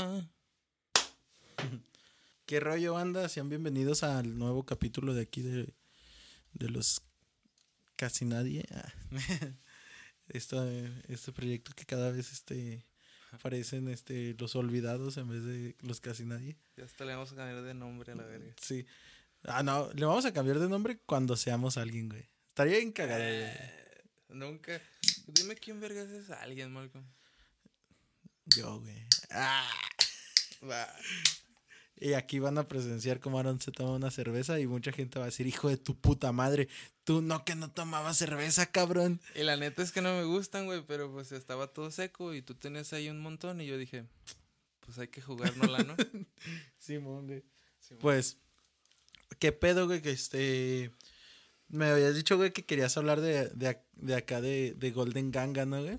¿Qué rollo anda? Sean bienvenidos al nuevo capítulo de aquí de, de los casi nadie. Esto, este proyecto que cada vez este aparecen este los olvidados en vez de los casi nadie. Ya hasta le vamos a cambiar de nombre a la verga. Sí. Ah, no, le vamos a cambiar de nombre cuando seamos alguien, güey. Estaría bien cagado, güey. Eh, nunca. Dime quién vergas es alguien, Malcolm. Yo, güey. Ah. Y aquí van a presenciar cómo Aaron se toma una cerveza y mucha gente va a decir, hijo de tu puta madre, tú no que no tomabas cerveza, cabrón. Y la neta es que no me gustan, güey, pero pues estaba todo seco y tú tenías ahí un montón y yo dije, pues hay que jugárnosla, ¿no? Simón, güey. Simón. Pues, ¿qué pedo, güey? Que este... Me habías dicho, güey, que querías hablar de, de, de acá de, de Golden Ganga, ¿no, güey?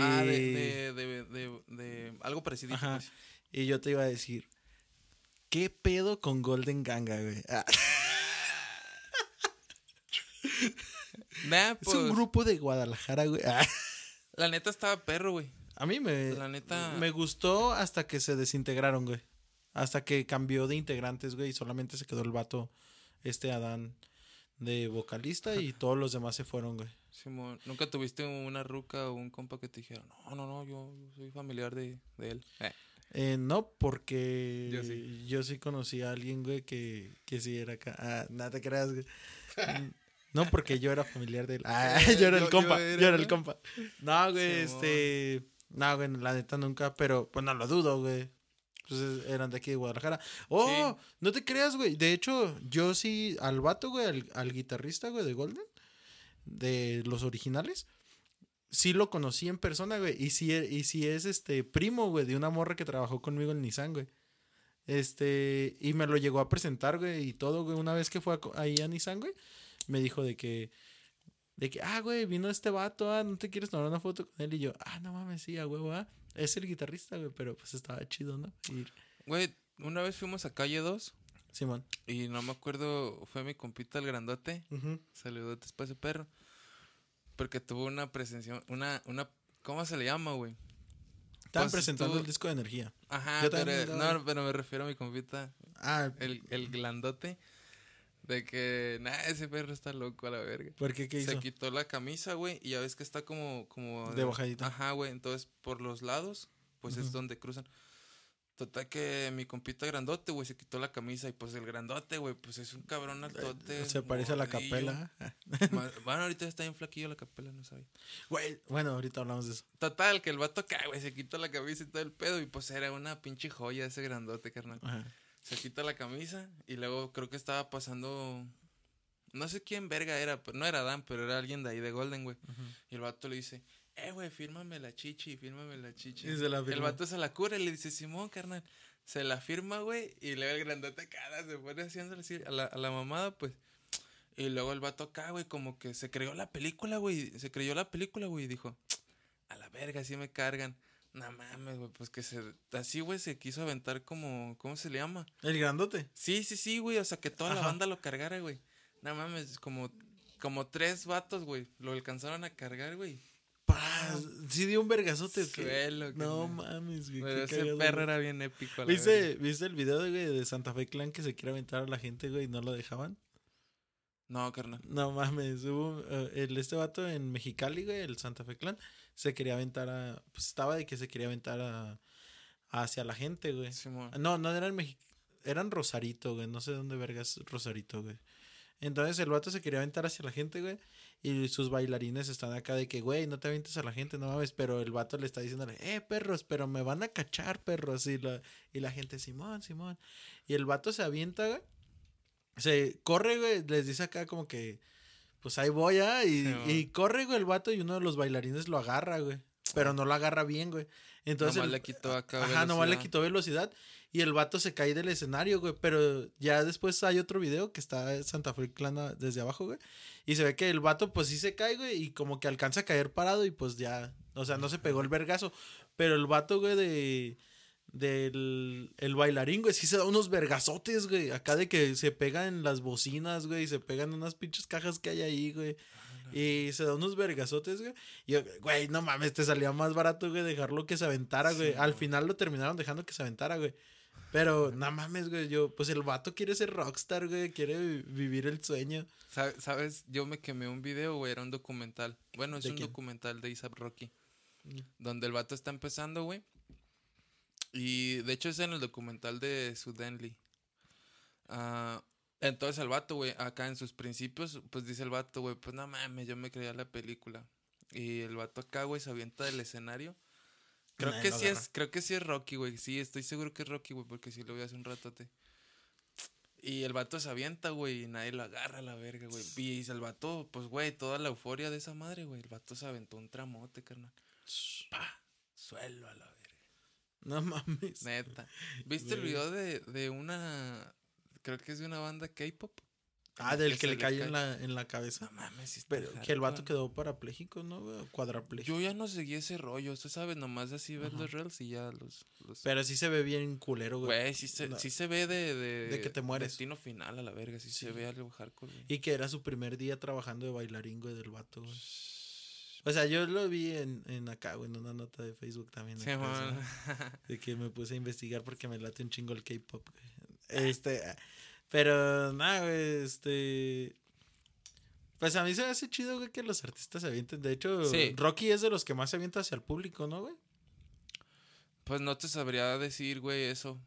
Ah, de, de, de, de, de algo parecido. Pues. y yo te iba a decir, ¿qué pedo con Golden Ganga, güey? Ah, Nah, es pues, un grupo de Guadalajara, güey. Ah. La neta estaba perro, güey. A mí me, La neta- me gustó hasta que se desintegraron, güey. Hasta que cambió de integrantes, güey, y solamente se quedó el vato, este Adán, de vocalista y todos los demás se fueron, güey. Simón, ¿nunca tuviste una ruca o un compa que te dijera, no, no, no, yo, yo soy familiar de, de él? Eh, Eh, no, porque Yo sí. yo sí conocí a alguien, güey, que, que sí era acá. Ah, nada te creas, güey. No, porque yo era familiar de él. Ah, Eh, yo era el yo- compa, yo yo era, era el ¿no? compa. No, güey, Simón. este... No, güey, la neta nunca, pero pues no lo dudo, güey. Entonces eran de aquí de Guadalajara. Oh, no te creas, güey. De hecho, yo sí, al vato, güey, al, al guitarrista, güey, de Golden, de los originales, sí lo conocí en persona, güey. Y sí, y sí es este primo, güey, de una morra que trabajó conmigo en Nissan, güey. Este, y me lo llegó a presentar, güey, y todo, güey. Una vez que fue a ahí a Nissan, güey, me dijo de que, de que, ah, güey, vino este vato, ah, ¿no te quieres tomar una foto con él? Y yo, ah, no mames, sí, a huevo, ah. Es el guitarrista, güey, pero pues estaba chido, ¿no? Güey, una vez fuimos a calle 2 Simón. y no me acuerdo, fue mi compita el grandote, Ujú. saludotes para ese perro, porque tuvo una presencia, una, una, ¿cómo se le llama, güey? Estaban Pues, presentando tú- el disco de energía. Ajá, Yo pero, no, pero me refiero a mi compita, Ah, el, el grandote, de que, nah, ese perro está loco a la verga. ¿por qué? ¿Qué hizo? Se quitó la camisa, güey, y ya ves que está como... como De bajadita. Ajá, güey, entonces por los lados, pues es donde cruzan. Total que mi compita grandote, güey, se quitó la camisa y pues el grandote, güey, pues es un cabrón altote. Se parece a la capela. Bueno, ahorita está bien flaquillo la capela, no sabía. Güey, bueno, ahorita hablamos de eso. Total, que el vato acá, güey, se quitó la camisa y todo el pedo y pues era una pinche joya ese grandote, carnal. Ajá. Se quita la camisa y luego creo que estaba pasando... No sé quién verga era, pero no era Dan, pero era alguien de ahí de Golden, güey. Y el vato le dice, eh, güey, fírmame la chichi, fírmame la chichi. Y se la el firmó. vato se la cura y le dice, Simón, carnal. Se la firma, güey, y luego el grandote cara se pone haciéndole así a la, a la mamada, pues. Y luego el vato acá, güey, como que se creyó la película, güey. Se creyó la película, güey, y dijo, a la verga, así me cargan. No mames, güey, pues que se... Así, güey, se quiso aventar como... ¿Cómo se le llama? El grandote. Sí, sí, sí, güey. O sea, que toda la banda lo cargara, güey. No mames, como, como tres vatos, güey. Lo alcanzaron a cargar, güey. Paz. Sí dio un vergazote. Suelo, No carnal. mames, güey. Pero ese cagado, perro güey. era bien épico. la. ¿Viste, ¿Viste el video, güey, de Santa Fe Clan que se quiere aventar a la gente, güey, y no lo dejaban? No, carnal. No mames, hubo eh, el, este vato en Mexicali, güey, el Santa Fe Clan, se quería aventar a. Pues estaba de que se quería aventar a. hacia la gente, güey. No, no eran Mexi eran Rosarito, güey. No sé dónde vergas Rosarito, güey. Entonces el vato se quería aventar hacia la gente, güey. Y sus bailarines están acá de que, güey, no te avientes a la gente, no mames. Pero el vato le está diciéndole, eh, perros, pero me van a cachar, perros. Y la, y la gente, Simón, Simón. Y el vato se avienta, güey. Se corre, güey. Les dice acá como que, pues ahí voy, ¿ah? Y, y corre, güey, el vato. Y uno de los bailarines lo agarra, güey. Pero no lo agarra bien, güey. Entonces, Nomás el- le quitó acá Ajá, nomás le velocidad. quitó velocidad. Y el vato se cae del escenario, güey. Pero ya después hay otro video que está Santa Fe Clana desde abajo, güey. Y se ve que el vato, pues sí se cae, güey. Y como que alcanza a caer parado y pues ya. O sea, no se pegó el vergazo. Pero el vato, güey, de. Del el bailarín, güey, sí se da unos vergazotes, güey. Acá de que se pegan en las bocinas, güey. Y se pegan unas pinches cajas que hay ahí, güey. Y se da unos vergazotes, güey. Y yo, güey, no mames, te salía más barato, güey, dejarlo que se aventara, güey. Sí, Al güey. final lo terminaron dejando que se aventara, güey. Pero, no mames, güey, yo, pues el vato quiere ser rockstar, güey, quiere vi- vivir el sueño. Sa- ¿Sabes? Yo me quemé un video, güey, era un documental. Bueno, es ¿De un quién? documental de Isaac Rocky. Mm. Donde el vato está empezando, güey. Y de hecho es en el documental de Sudenly. Ah, entonces el vato, güey, acá en sus principios, pues dice el vato, güey, pues no mames, yo me creía la película. Y el vato acá, güey, se avienta del escenario. Creo que sí agarra. es, creo que sí es Rocky, güey. Sí, estoy seguro que es Rocky, güey, porque sí lo vi hace un ratote. Y el vato se avienta, güey, y nadie lo agarra a la verga, güey. Y el vato, pues, güey, toda la euforia de esa madre, güey. El vato se aventó un tramote, carnal. Pa, suelo a la verga. No mames. Neta. ¿Viste el video de, de una, creo que es de una banda K-pop? Ah, del que le cayó cae. en la, en la cabeza. No mames, Pero que el vato quedó parapléjico, ¿no? O Cuadrapléjico. Yo ya no seguí ese rollo, usted sabe, nomás así Ajá. los reels y ya los... los- Pero sí se ve bien culero, güey. Güey, sí se, sí se ve de, de... De que te mueres. Destino final a la verga, sí, se ve algo hardcore, güey. Y que era su primer día trabajando de bailarín, güey, del vato, güey. O sea, yo lo vi en, en acá, güey, en una nota de Facebook también. Sí, acá. ¿sabes? De que me puse a investigar porque me late un chingo el K-pop, güey. Este, ah, pero nada, güey, este... Pues a mí se me hace chido, güey, que los artistas se avienten. De hecho, Sí. Rocky es de los que más se avienta hacia el público, ¿no, güey? Pues no te sabría decir, güey, eso.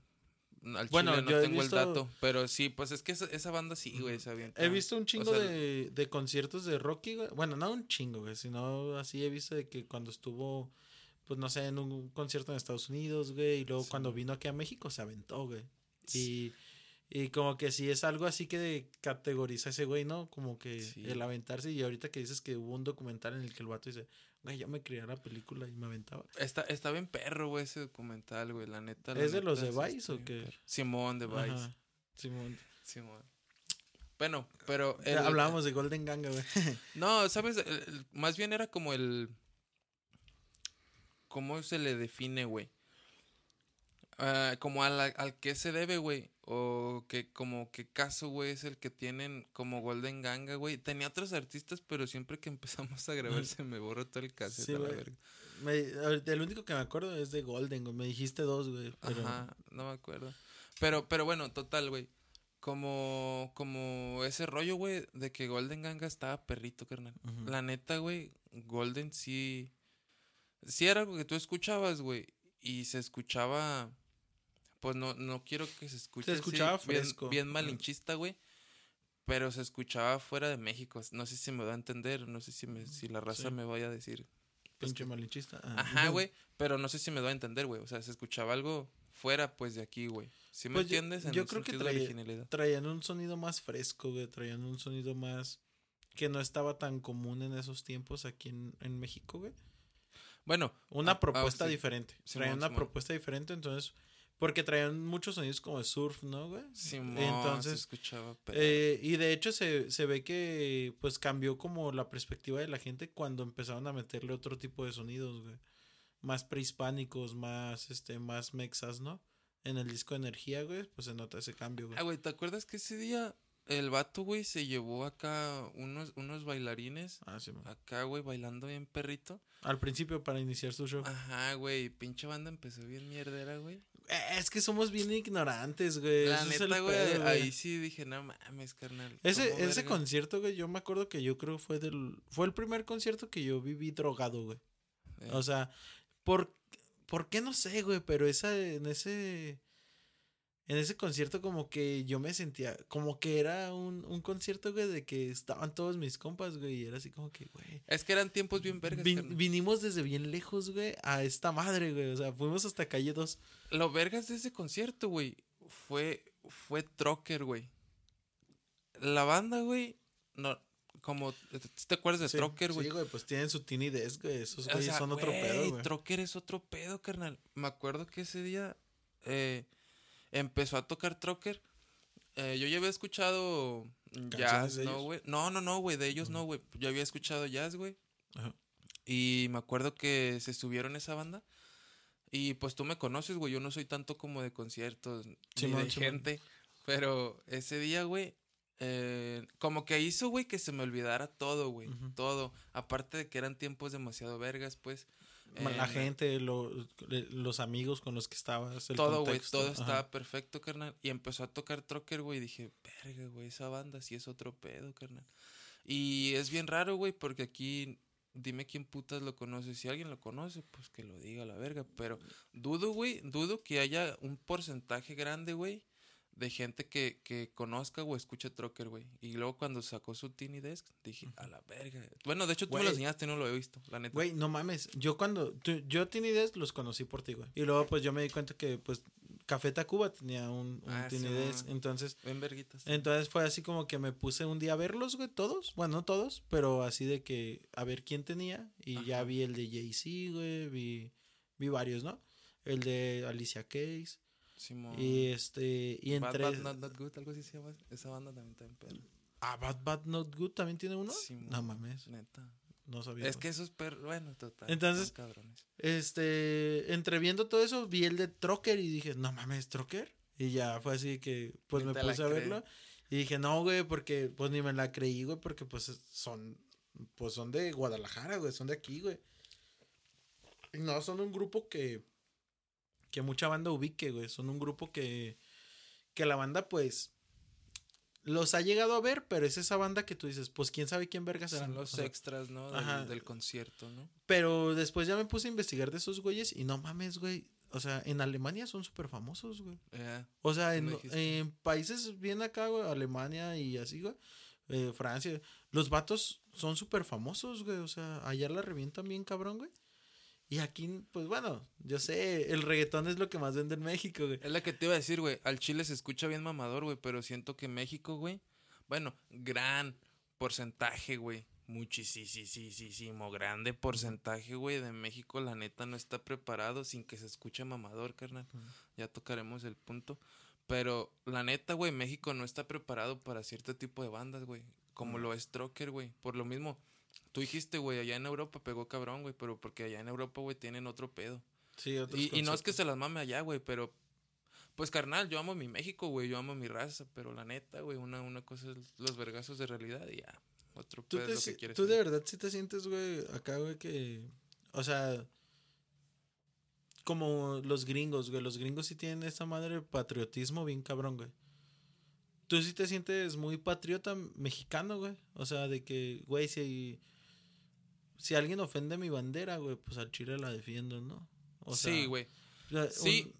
Al Bueno, chile no yo tengo visto- el dato. Pero sí, pues es que esa, esa banda sí, güey, se avienta. He visto un chingo sea, de, de conciertos de Rocky, güey. Bueno, no un chingo, güey, sino así he visto de que cuando estuvo, pues no sé, en un concierto en Estados Unidos, güey, y luego Sí. cuando vino aquí a México se aventó, güey. Y, y como que sí es algo así que categoriza ese güey, ¿no? Como que Sí. el aventarse. Y ahorita que dices que hubo un documental en el que el vato dice, güey, yo me creía la película y me aventaba. Está, está bien perro, güey, ese documental, güey, la neta. la ¿Es de los neta, de Vice o qué? perro. Simón de Vice. Ajá, Simón. Simón. Bueno, pero... El- Hablábamos de Golden Ganga, güey. No, ¿sabes? El- más bien era como el... ¿Cómo se le define, güey? Ah, como a la- al que se debe, güey. O que como que caso, güey, es el que tienen como Golden Ganga, güey. Tenía otros artistas, pero siempre que empezamos a grabar se me borró todo el cassette Sí, a la verga. Me- el único que me acuerdo es de Golden, güey. Me dijiste dos, güey. Pero... Ajá, no me acuerdo. Pero, pero bueno, total, güey. Como, como ese rollo, güey, de que Golden Ganga estaba perrito, carnal. Ujú. La neta, güey, Golden sí. Sí era algo que tú escuchabas, güey. Y se escuchaba. Pues no, no quiero que se escuche. Se así, escuchaba bien- fresco. Bien, malinchista, güey. Pero se escuchaba fuera de México. No sé si me va a entender. No sé si, me, si la raza Sí. me vaya a decir. pues, Pinche malinchista. Ah, Ajá, güey. Pero no sé si me da a entender, güey. O sea, se escuchaba algo fuera, pues, de aquí, güey. ¿Sí me Pues yo- entiendes? En yo el creo que traía-. Traían un sonido más fresco, güey. Traían un sonido más. Que no estaba tan común en esos tiempos aquí en, en México, güey. Bueno, Una Ah, ah, propuesta sí. diferente. Traían una propuesta diferente, entonces. Porque traían muchos sonidos como surf, ¿no, güey? Se Entonces, escuchaba. pero- Eh, y de hecho se, se ve que pues cambió como la perspectiva de la gente cuando empezaron a meterle otro tipo de sonidos, güey. Más prehispánicos, más este, más mexas, ¿no? En el disco de energía, güey, pues se nota ese cambio, güey. Ah, güey, ¿te acuerdas que ese día el vato, güey, se llevó acá unos, unos bailarines? Ah, sí, man. Acá, güey, bailando bien perrito. Al principio para iniciar su show. Ajá, güey, pinche banda empezó bien mierdera, güey. Eh, Es que somos bien ignorantes, güey. La neta, güey, pedo, güey. ahí sí dije, no mames, carnal. Ese, ¿cómo ese verga?" concierto, güey, yo me acuerdo que yo creo fue del... Fue el primer concierto que yo viví drogado, güey. Eh, O sea, ¿por, ¿por qué no sé, güey? Pero esa, en ese. En ese concierto, como que yo me sentía. Como que era un, un concierto, güey, de que estaban todos mis compas, güey. Y era así como que, güey. Es que eran tiempos bien vergas, vin- vinimos desde bien lejos, güey, a esta madre, güey. O sea, fuimos hasta calle 2. Lo vergas de ese concierto, güey, fue, fue Trocker, güey. La banda, güey, no, como, ¿te acuerdas de Sí, Trocker, güey? Sí, güey, pues tienen su Tiny Desk, güey. Esos O güeyes sea, son otro pedo, güey. Trocker es otro pedo, carnal. Me acuerdo que ese día eh, empezó a tocar Trocker. Eh, yo ya había escuchado jazz, de ¿no, güey? No, no, no, güey, de ellos no, güey. Yo había escuchado jazz, güey. Ajá. Y me acuerdo que se subieron esa banda. Y pues tú me conoces, güey. Yo no soy tanto como de conciertos ni de gente. Pero ese día, güey, eh, como que hizo, güey, que se me olvidara todo, güey. Todo. Aparte de que eran tiempos demasiado vergas, pues. La eh, gente, lo- los amigos con los que estabas, el todo, güey, todo ajá. estaba perfecto, carnal. Y empezó a tocar Trocker, güey, y dije, verga, güey, esa banda sí es otro pedo, carnal. Y es bien raro, güey, porque aquí, dime quién putas lo conoce. Si alguien lo conoce, pues que lo diga a la verga. Pero dudo, güey, dudo que haya un porcentaje grande, güey, de gente que, que conozca o escuche Trocker, güey. Y luego cuando sacó su Tiny Desk, dije, a la verga. Bueno, de hecho tú me lo enseñaste y no lo he visto, la neta. Güey, no mames. Yo cuando. tú- yo Tiny Desk los conocí por ti, güey. Y luego, pues yo me di cuenta que, pues, Café Tacuba tenía un, un Ah, Tiny sí, Desk. Entonces, Ven verguitas. entonces fue así como que me puse un día a verlos, güey, todos. Bueno, no todos, pero así de que a ver quién tenía. Y ya vi el de Jay-Z, güey. Vi, vi varios, ¿no? El de Alicia Keys. Simón. Y este. Y Bad entre. Bad Not That Good, algo así se llama. Esa banda también está en pedo. Ah, Bad Bad Not Good también tiene uno. Simón, no mames. Neta. No sabía. Es que esos perros, bueno, total. Entonces- cabrones. Este, entre viendo todo eso, vi el de Trocker y dije, no mames, Trocker. Y ya fue así que, pues me puse a verlo. Y dije, no, güey, porque, pues ni me la creí, güey, porque, pues son, pues son de Guadalajara, güey, son de aquí, güey. Y no, son un grupo que, que mucha banda ubique, güey. Son un grupo que, que la banda, pues, los ha llegado a ver, pero es esa banda que tú dices, pues quién sabe quién verga serán. Son los extras, ¿no? Del, ajá. del concierto, ¿no? pero después ya me puse a investigar de esos güeyes y no mames, güey. O sea, en Alemania son súper famosos, güey. Eh, O sea, en países bien acá, güey, Alemania y así, güey. eh, Francia. Los vatos son súper famosos, güey. O sea, allá la revientan bien cabrón, güey. Y aquí, pues bueno, yo sé, el reggaetón es lo que más vende en México, güey. es la que te iba a decir, güey. Al Chile se escucha bien mamador, güey, pero siento que México, güey. Bueno, gran porcentaje, güey. Muchísimo, grande porcentaje, güey, de México, la neta, no está preparado sin que se escuche mamador, carnal. Ya tocaremos el punto. Pero la neta, güey, México no está preparado para cierto tipo de bandas, güey. Como Mm. lo es Trocker, güey. Por lo mismo, tú dijiste, güey, allá en Europa pegó cabrón, güey, pero porque allá en Europa, güey, tienen otro pedo. Sí, otros Y, y no es que se las mame allá, güey, pero pues carnal, yo amo mi México, güey, yo amo mi raza, pero la neta, güey, una, una cosa es los vergazos de realidad y ya, otro ¿Tú, pedo te es lo que quieres. tú de verdad sí te sientes, güey, acá, güey, que... O sea... Como los gringos, güey. Los gringos sí tienen esa madre de patriotismo bien cabrón, güey. Tú sí te sientes muy patriota mexicano, güey. O sea, de que, güey, si... Si alguien ofende mi bandera, güey, pues al chile la defiendo, ¿no? O sea, sí, güey. Sí.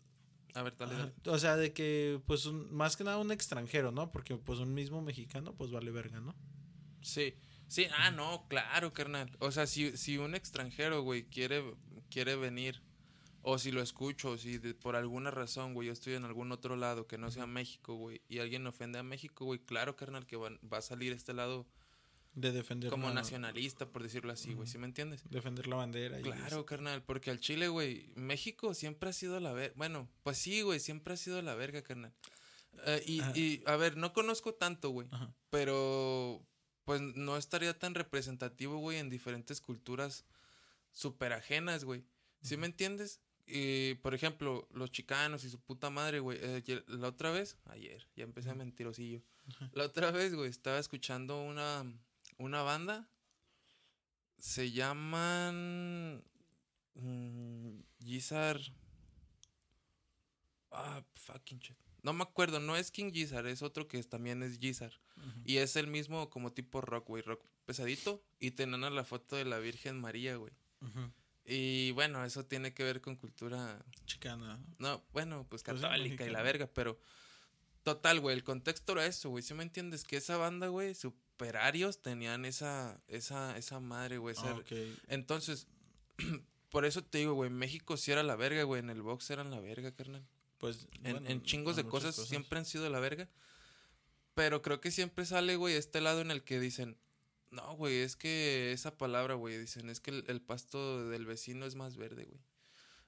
A ver, dale, dale. O sea, de que, pues, un- más que nada un extranjero, ¿no? Porque, pues, un mismo mexicano, pues, vale verga, ¿no? Sí. Sí, ah, no, claro, carnal. O sea, si, si un extranjero, güey, quiere, quiere venir, o si lo escucho, o si de- por alguna razón, güey, yo estoy en algún otro lado que no sea México, güey, y alguien ofende a México, güey, claro, carnal, que va, va a salir este lado De defender como la, nacionalista, por decirlo así, güey, Ujú. ¿sí me entiendes? defender la bandera. y Claro, carnal, porque al Chile, güey, México siempre ha sido la verga. Bueno, pues sí, güey, siempre ha sido la verga, carnal. Eh, y, y, a ver, no conozco tanto, güey, pero pues no estaría tan representativo, güey, en diferentes culturas súper ajenas, güey. ¿Sí me entiendes? Y, por ejemplo, los chicanos y su puta madre, güey. eh, la otra vez, ayer, ya empecé a mentirosillo. La otra vez, güey, estaba escuchando una, una banda. Se llaman. mm, Gizar. Ah, fucking shit. No me acuerdo, no es King Gizzard, es otro que también es Gizzard. Ujú. Y es el mismo como tipo rock, güey, rock pesadito. Y tenían a la foto de la Virgen María, güey. Y bueno, eso tiene que ver con cultura. Chicana. ¿no? No, bueno, pues Pues católica y la verga, pero. Total, güey, el contexto era eso, güey. ¿Sí me entiendes? Que esa banda, güey, superarios tenían esa, esa, esa madre, güey. Ah. Entonces, por eso te digo, güey, México sí era la verga, güey. En el box eran la verga, carnal. Pues, En, bueno, en chingos de en cosas, siempre han sido la verga. Pero creo que siempre sale, güey, este lado en el que dicen, no, güey, es que esa palabra, güey, dicen, es que el, el pasto del vecino es más verde, güey.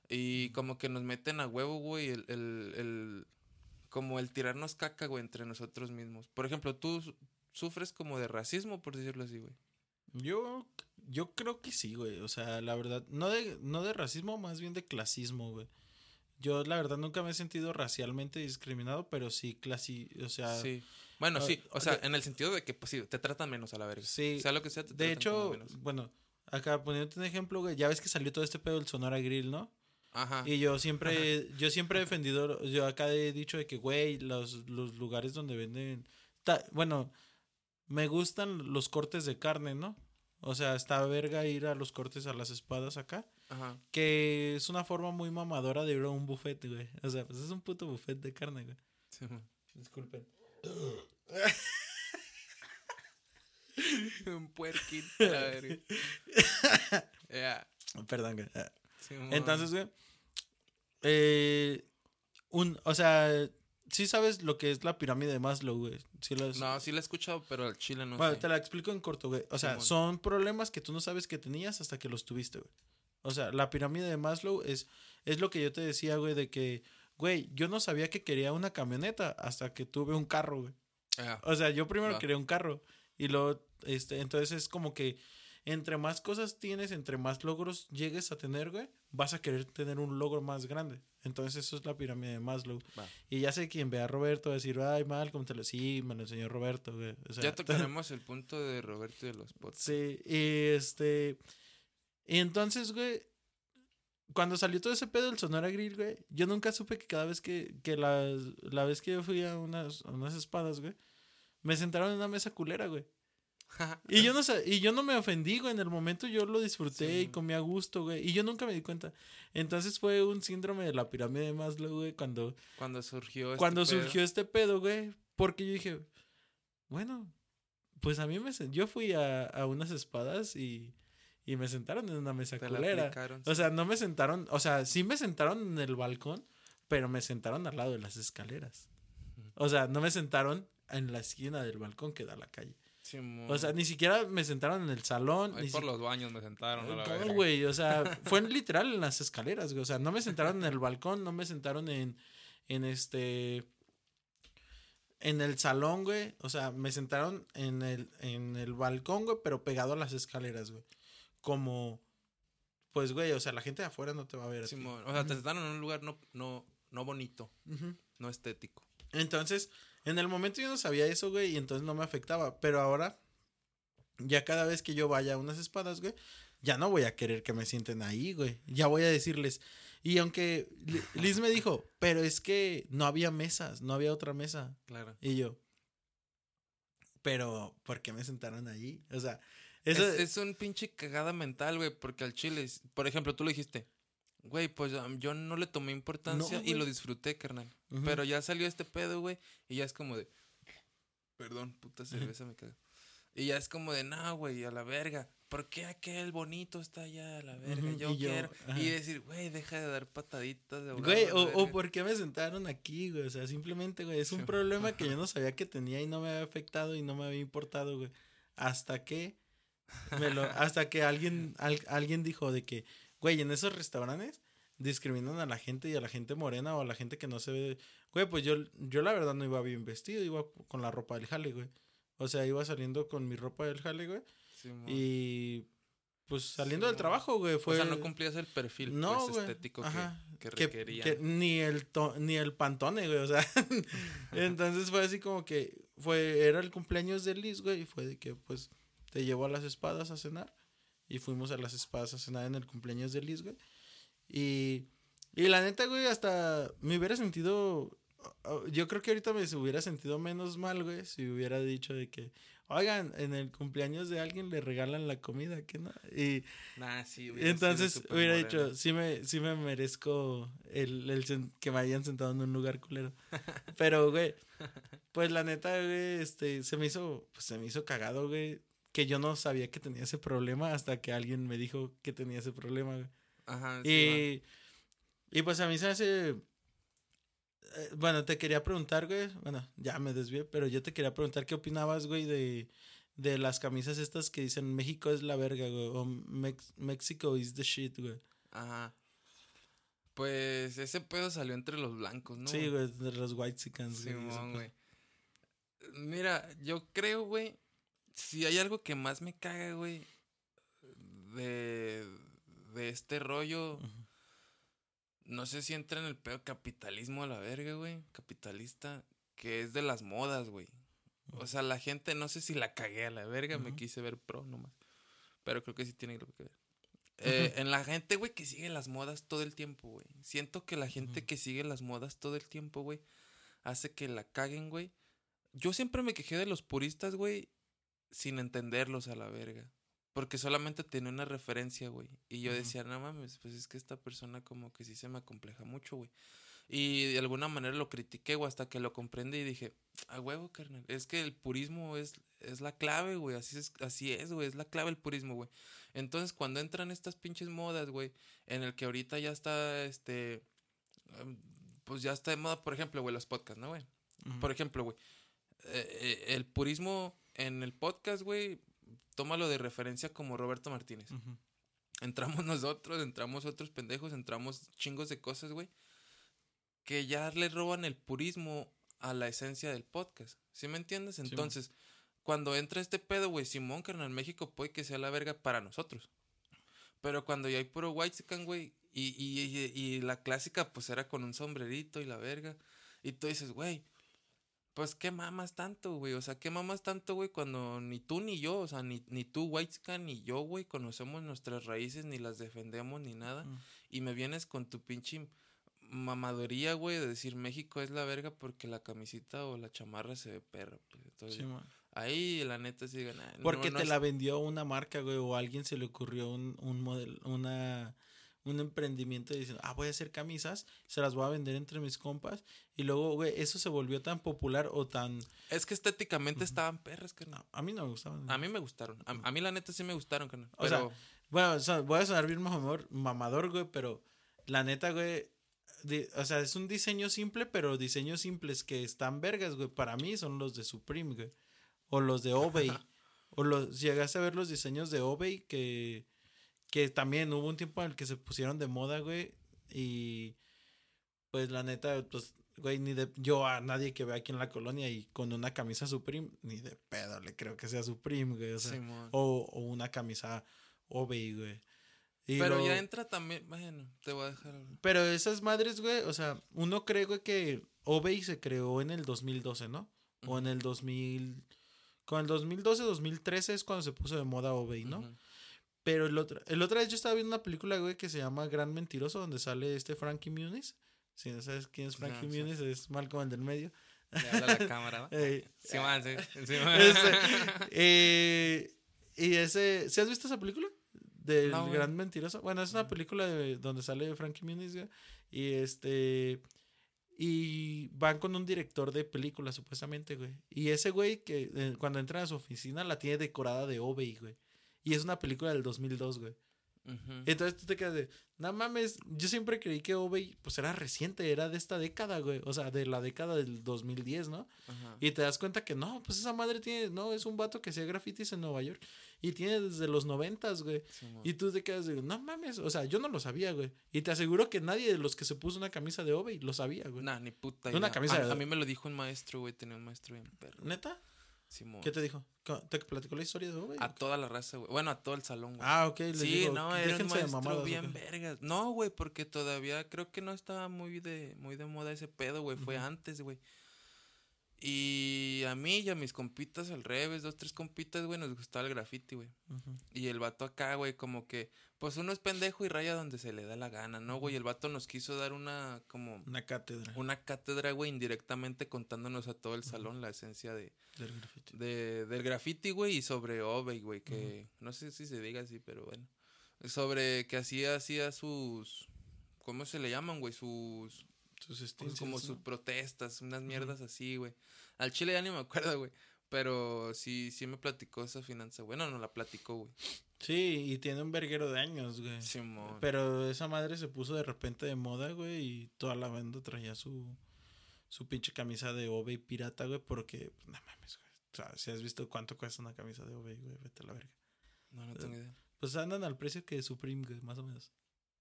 Y como que nos meten a huevo, güey, el, el, el- como el tirarnos caca, güey, entre nosotros mismos. Por ejemplo, tú sufres como de racismo, por decirlo así, güey. Yo, yo creo que sí, güey. O sea, la verdad, no de, no de racismo, más bien de clasismo, güey. Yo, la verdad, nunca me he sentido racialmente discriminado, pero sí clasi, o sea, Sí. Bueno, Ah, sí, o sea, de- en el sentido de que, pues sí, te tratan menos a la verga. Sí. Sea lo que sea, te De hecho, menos. bueno, acá poniéndote un ejemplo, güey, ya ves que salió todo este pedo del Sonora Grill, ¿no? Ajá. Y yo siempre, yo siempre he defendido, yo acá he dicho de que, güey, los, los lugares donde venden, ta- bueno, me gustan los cortes de carne, ¿no? O sea, está verga ir a los cortes a las espadas acá, Ajá. que es una forma muy mamadora de ir a un buffet, güey. O sea, pues es un puto buffet de carne, güey. Sí. Disculpen. Un verga. Ya. Perdón, güey. Sí. Entonces, güey, eh, un, o sea, sí sabes lo que es la pirámide de Maslow, güey. Sí las- No, sí la he escuchado, pero al chile no Bueno, sé. te la explico en corto, güey. O sea, son problemas que tú no sabes que tenías hasta que los tuviste, güey. O sea, la pirámide de Maslow es, es lo que yo te decía, güey, de que, güey, yo no sabía que quería una camioneta hasta que tuve un carro, güey. Ah, O sea, yo primero quería un carro y luego, este, entonces es como que entre más cosas tienes, entre más logros llegues a tener, güey, vas a querer tener un logro más grande. Entonces eso es la pirámide de Maslow. va. Y ya sé quien vea a Roberto va a decir, ay, mal, como te lo... Sí, me lo enseñó Roberto, güey. O sea, ya tocaremos el punto de Roberto y de los podcasts. Sí, y este. Y entonces, güey. Cuando salió todo ese pedo del Sonora Grill, güey, yo nunca supe que cada vez que, que las, la vez que yo fui a unas, a unas espadas, güey, me sentaron en una mesa culera, güey. Y yo no sé, y yo no me ofendí, güey, en el momento yo lo disfruté Sí. y comí a gusto, güey, y yo nunca me di cuenta. Entonces fue un síndrome de la pirámide de Maslow, güey, cuando, Cuando surgió este cuando pedo. surgió este pedo, güey, porque yo dije, bueno, pues a mí me yo fui a, a unas espadas y, y me sentaron en una mesa Te culera. O sea, no me sentaron, o sea, sí me sentaron en el balcón, pero me sentaron al lado de las escaleras. O sea, no me sentaron en la esquina del balcón que da a la calle. Simón. O sea, ni siquiera me sentaron en el salón. Ahí ni por si- los baños me sentaron a la güey, o sea, fue literal en las escaleras, güey. O sea, no me sentaron en el balcón, no me sentaron en, en este, en el salón, güey. O sea, me sentaron en el, en el balcón, güey, pero pegado a las escaleras, güey. Como, pues, güey, o sea, la gente de afuera no te va a ver. a ti. Simón. O sea, te sentaron en un lugar no, no, no bonito, no estético. Entonces, en el momento yo no sabía eso, güey, y entonces no me afectaba. Pero ahora, ya cada vez que yo vaya a unas espadas, güey, ya no voy a querer que me sienten ahí, güey. Ya voy a decirles. Y aunque Li- Liz me dijo, pero es que no había mesas, no había otra mesa. Claro. Y yo, pero ¿por qué me sentaron ahí? O sea, eso Es, es un pinche cagada mental, güey, porque al chile, por ejemplo, tú lo dijiste, güey, pues yo no le tomé importancia No, y lo disfruté, carnal. Pero ya salió este pedo, güey, y ya es como de, perdón, puta cerveza me cago. Y ya es como de, no, güey, a la verga. ¿Por qué aquel bonito está allá a la verga? Yo y quiero. Y decir, güey, deja de dar pataditas de Güey, o, o verga". por qué me sentaron aquí, güey. O sea, simplemente, güey, es un Sí. problema que yo no sabía que tenía y no me había afectado y no me había importado, güey. Hasta que me lo, hasta que alguien, al- alguien dijo de que, güey, en esos restaurantes discriminan a la gente y a la gente morena o a la gente que no se ve. Güey, pues yo, yo la verdad no iba bien vestido, iba con la ropa del jale, güey. O sea, iba saliendo con mi ropa del jale, güey. Y pues saliendo del trabajo, güey, fue. O sea, no cumplías el perfil No, pues, estético que- que, que ni el to- ni el pantone, güey, o sea. entonces fue así como que fue era el cumpleaños de Liz, güey, y fue de que pues te llevó a las espadas a cenar y fuimos a las espadas a cenar en el cumpleaños de Liz, güey. Y y la neta, güey, hasta me hubiera sentido yo creo que ahorita me hubiera sentido menos mal, güey, si hubiera dicho de que Oigan, en el cumpleaños de alguien le regalan la comida, ¿qué no? Y Nah, sí, hubiera entonces hubiera moreno. dicho, sí me, sí me merezco el, que me hayan sentado en un lugar culero. Pero, güey, pues la neta, güey, este, se me hizo, pues se me hizo cagado, güey, que yo no sabía que tenía ese problema hasta que alguien me dijo que tenía ese problema, güey. Ajá, sí, Y, y pues a mí se me hace... eh, Bueno, te quería preguntar, güey. Bueno, ya me desvié, pero yo te quería preguntar qué opinabas, güey, de, de las camisas estas que dicen México es la verga, güey. O Mex- México is the shit, güey. Ajá. Pues ese pedo salió entre los blancos, ¿no? Sí, güey, de los white güey. Simón, güey. Mira, yo creo, güey, si hay algo que más me caga, güey, de, de este rollo, no sé si entra en el pedo capitalismo a la verga, güey, capitalista, que es de las modas, güey. O sea, la gente, no sé si la cagué a la verga, me quise ver pro nomás. Pero creo que sí tiene algo que ver. Eh, en la gente, güey, que sigue las modas todo el tiempo, güey. Siento que la gente que sigue las modas todo el tiempo, güey, hace que la caguen, güey. Yo siempre me quejé de los puristas, güey, sin entenderlos a la verga. Porque solamente tenía una referencia, güey. Y yo decía, no mames, pues es que esta persona como que sí se me acompleja mucho, güey. Y de alguna manera lo critiqué, güey, hasta que lo comprendí y dije, a huevo, carnal. Es que el purismo es, es la clave, güey. Así es, así es, güey. Es la clave el purismo, güey. Entonces, cuando entran estas pinches modas, güey, en el que ahorita ya está, este, em, pues ya está de moda, por ejemplo, güey, los podcasts, ¿no, güey? Por ejemplo, güey, eh, eh, el purismo en el podcast, güey, tómalo de referencia como Roberto Martínez. Entramos nosotros, entramos otros pendejos, entramos chingos de cosas, güey, que ya le roban el purismo a la esencia del podcast. ¿Sí me entiendes? Entonces, cuando entra este pedo, güey, Simón, carnal, México puede que sea la verga para nosotros. Pero cuando ya hay puro white güey, y, y, y, la clásica, pues era con un sombrerito y la verga. Y tú dices, güey, pues qué mamas tanto, güey. O sea, qué mamas tanto, güey, cuando ni tú ni yo, o sea, ni, ni tú, Whitescan, ni yo, güey, conocemos nuestras raíces, ni las defendemos, ni nada. Y me vienes con tu pinche mamadoría, güey, de decir México es la verga porque la camisita o la chamarra se ve perra. Pues. Entonces, ahí la neta sí gana. Porque te la vendió una marca, güey, o a alguien se le ocurrió un, un modelo, una un emprendimiento diciendo, ah, voy a hacer camisas, se las voy a vender entre mis compas. Y luego, güey, eso se volvió tan popular o tan... Es que estéticamente estaban perras, carnal. A, mí no me gustaban. A mí me gustaron. A, mí la neta sí me gustaron, carnal. O sea, bueno, voy a sonar bien mamador, mamador, güey, pero la neta, güey, o sea, es un diseño simple, pero diseños simples que están vergas, güey. Para mí son los de Supreme, güey. O los de Obey. o los, llegaste a ver los diseños de Obey que que también hubo un tiempo en el que se pusieron de moda, güey. Y pues la neta, pues, güey, ni de. Yo a nadie que vea aquí en la colonia y con una camisa Supreme, ni de pedo le creo que sea Supreme, güey. O, sea, o, o, una camisa Obey, güey. pero ya entra también, bueno, te voy a dejar. Pero esas madres, güey, o sea, uno cree, güey, que Obey se creó en el 2012, ¿no? O en el 2000. Con el 2012, 2013 es cuando se puso de moda Obey, ¿no? Pero el otro, el otro vez yo estaba viendo una película, güey, que se llama Gran Mentiroso, donde sale este Frankie Muniz. Si no sabes quién es Frankie Muniz, es Malcolm el del medio. Le habla la cámara. Eh, sí, man, sí. Este, eh, y ese, ¿sí has visto esa película? Del Gran Mentiroso. Bueno, es una película donde sale Frankie Muniz, güey. Y este... Y van con un director de película, supuestamente, güey. Y ese güey que eh, cuando entra a su oficina la tiene decorada de Obey, güey. Y es una película del 2002, güey. Entonces tú te quedas de, no mames, yo siempre creí que Obey pues era reciente, era de esta década, güey, o sea, de la década del 2010, ¿no? Y te das cuenta que no, pues esa madre tiene, no, es un vato que hacía grafitis en Nueva York y tiene desde los noventas, güey. y tú te quedas de, no mames, o sea, yo no lo sabía, güey. Y te aseguro que nadie de los que se puso una camisa de Obey lo sabía, güey. Nah, ni puta. Una camisa a, de... a mí me lo dijo un maestro, güey, tenía un maestro bien perro. ¿Neta? ¿Qué te dijo? ¿Te platicó la historia de güey? A toda la raza, güey. Bueno, a todo el salón, güey. Ah, ok. sí, no, era un maestro bien vergas. No, güey, porque todavía creo que no estaba muy de, muy de moda ese pedo, güey. Fue antes, güey. Y a mí y a mis compitas al revés, dos, tres compitas, güey, nos gustaba el graffiti, güey. Y el vato acá, güey, como que, pues uno es pendejo y raya donde se le da la gana, ¿no, güey? El vato nos quiso dar una, como... Una cátedra. Una cátedra, güey, indirectamente contándonos a todo el salón la esencia de... Del graffiti. De, del graffiti, güey, y sobre Obey, güey, que... No sé si se diga así, pero bueno. Sobre que hacía, hacía sus... ¿Cómo se le llaman, güey? Sus sus pues como sus protestas, unas mierdas así, güey. Al chile ya ni me acuerdo, güey. Pero sí, sí me platicó esa finanza. Bueno, no la platicó, güey. Sí, y tiene un verguero de años, güey. Pero esa madre se puso de repente de moda, güey, y toda la banda traía su, su pinche camisa de Obey pirata, güey, porque, pues, no mames, güey. O sea, si has visto cuánto cuesta una camisa de Obey, güey, vete a la verga. No, no tengo idea. Pues andan al precio que Supreme, güey, más o menos.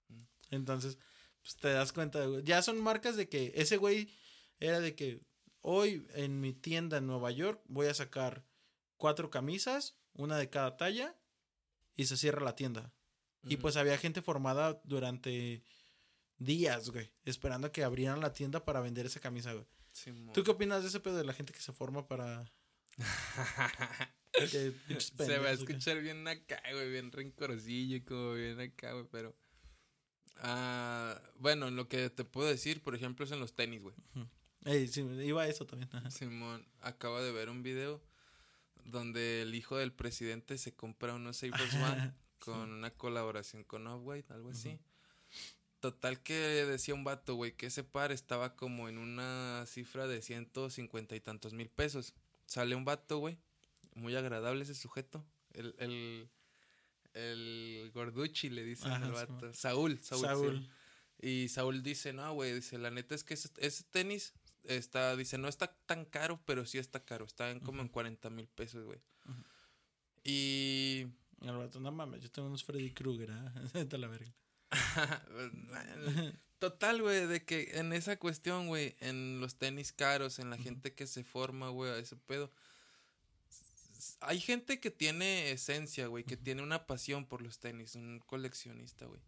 Mm. Entonces, pues te das cuenta, güey. Ya son marcas de que ese güey era de que hoy en mi tienda en Nueva York voy a sacar cuatro camisas, una de cada talla, y se cierra la tienda. Y pues había gente formada durante días, güey, esperando a que abrieran la tienda para vender esa camisa, güey. ¿Tú qué opinas de ese pedo de la gente que se forma para Que Se va a escuchar bien acá, güey, bien rencorosillo, como bien acá, güey, pero... Ah, bueno, lo que te puedo decir, por ejemplo, es en los tenis, güey. Ey, sí, iba a eso también. ajá. Simón acaba de ver un video donde el hijo del presidente se compra unos Air Force One con una colaboración con Off-White, algo así. Total que decía un vato, güey, que ese par estaba como en una cifra de ciento cincuenta y tantos mil pesos. Sale un vato, güey, muy agradable ese sujeto. El, el, el Gorduchi le dicen Ajá, al sí, vato. Saúl, Saúl. Saúl. sí. Y Saúl dice, no, güey, dice, la neta es que ese, ese tenis está, dice, no está tan caro, pero sí está caro. Está en como en 40 mil pesos, güey. Y... El vato, no mames, yo tengo unos Freddy Krueger, ¿ah? A la verga. Total, güey, de que en esa cuestión, güey, en los tenis caros, en la gente que se forma, güey, a ese pedo. Hay gente que tiene esencia, güey, que tiene una pasión por los tenis, un coleccionista, güey.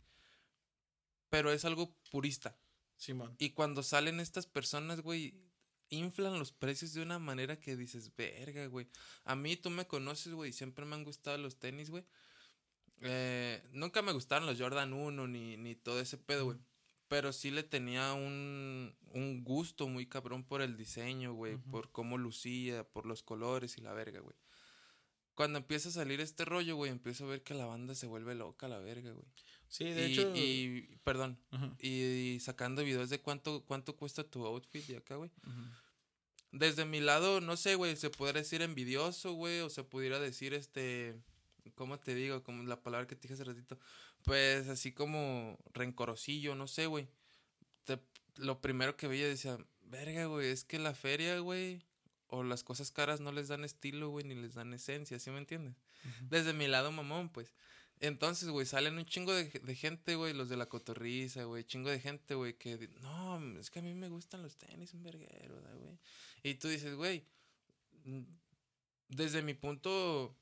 Pero es algo purista. Simón. Y cuando salen estas personas, güey, inflan los precios de una manera que dices, verga, güey. A mí tú me conoces, güey, siempre me han gustado los tenis, güey. Eh, nunca me gustaron los Jordan 1 ni, ni todo ese pedo, güey. Pero sí le tenía un, un gusto muy cabrón por el diseño, güey, por cómo lucía, por los colores y la verga, güey. Cuando empieza a salir este rollo, güey, empiezo a ver que la banda se vuelve loca, la verga, güey. Sí, de y, hecho. y, perdón, y, sacando videos de cuánto, cuánto cuesta tu outfit de acá, güey. Desde mi lado, no sé, güey, se podría decir envidioso, güey, o se pudiera decir, este, ¿cómo te digo? Como la palabra que te dije hace ratito. Pues así como rencorosillo, no sé, güey. Te- Lo primero que veía decía, verga, güey, es que la feria, güey, o las cosas caras no les dan estilo, güey, ni les dan esencia, ¿sí me entiendes? Desde mi lado mamón, pues. Entonces, güey, salen un chingo de, de gente, güey, los de la cotorriza, güey, chingo de gente, güey, que, no, es que a mí me gustan los tenis, un verguero, güey. Y tú dices, güey, desde mi punto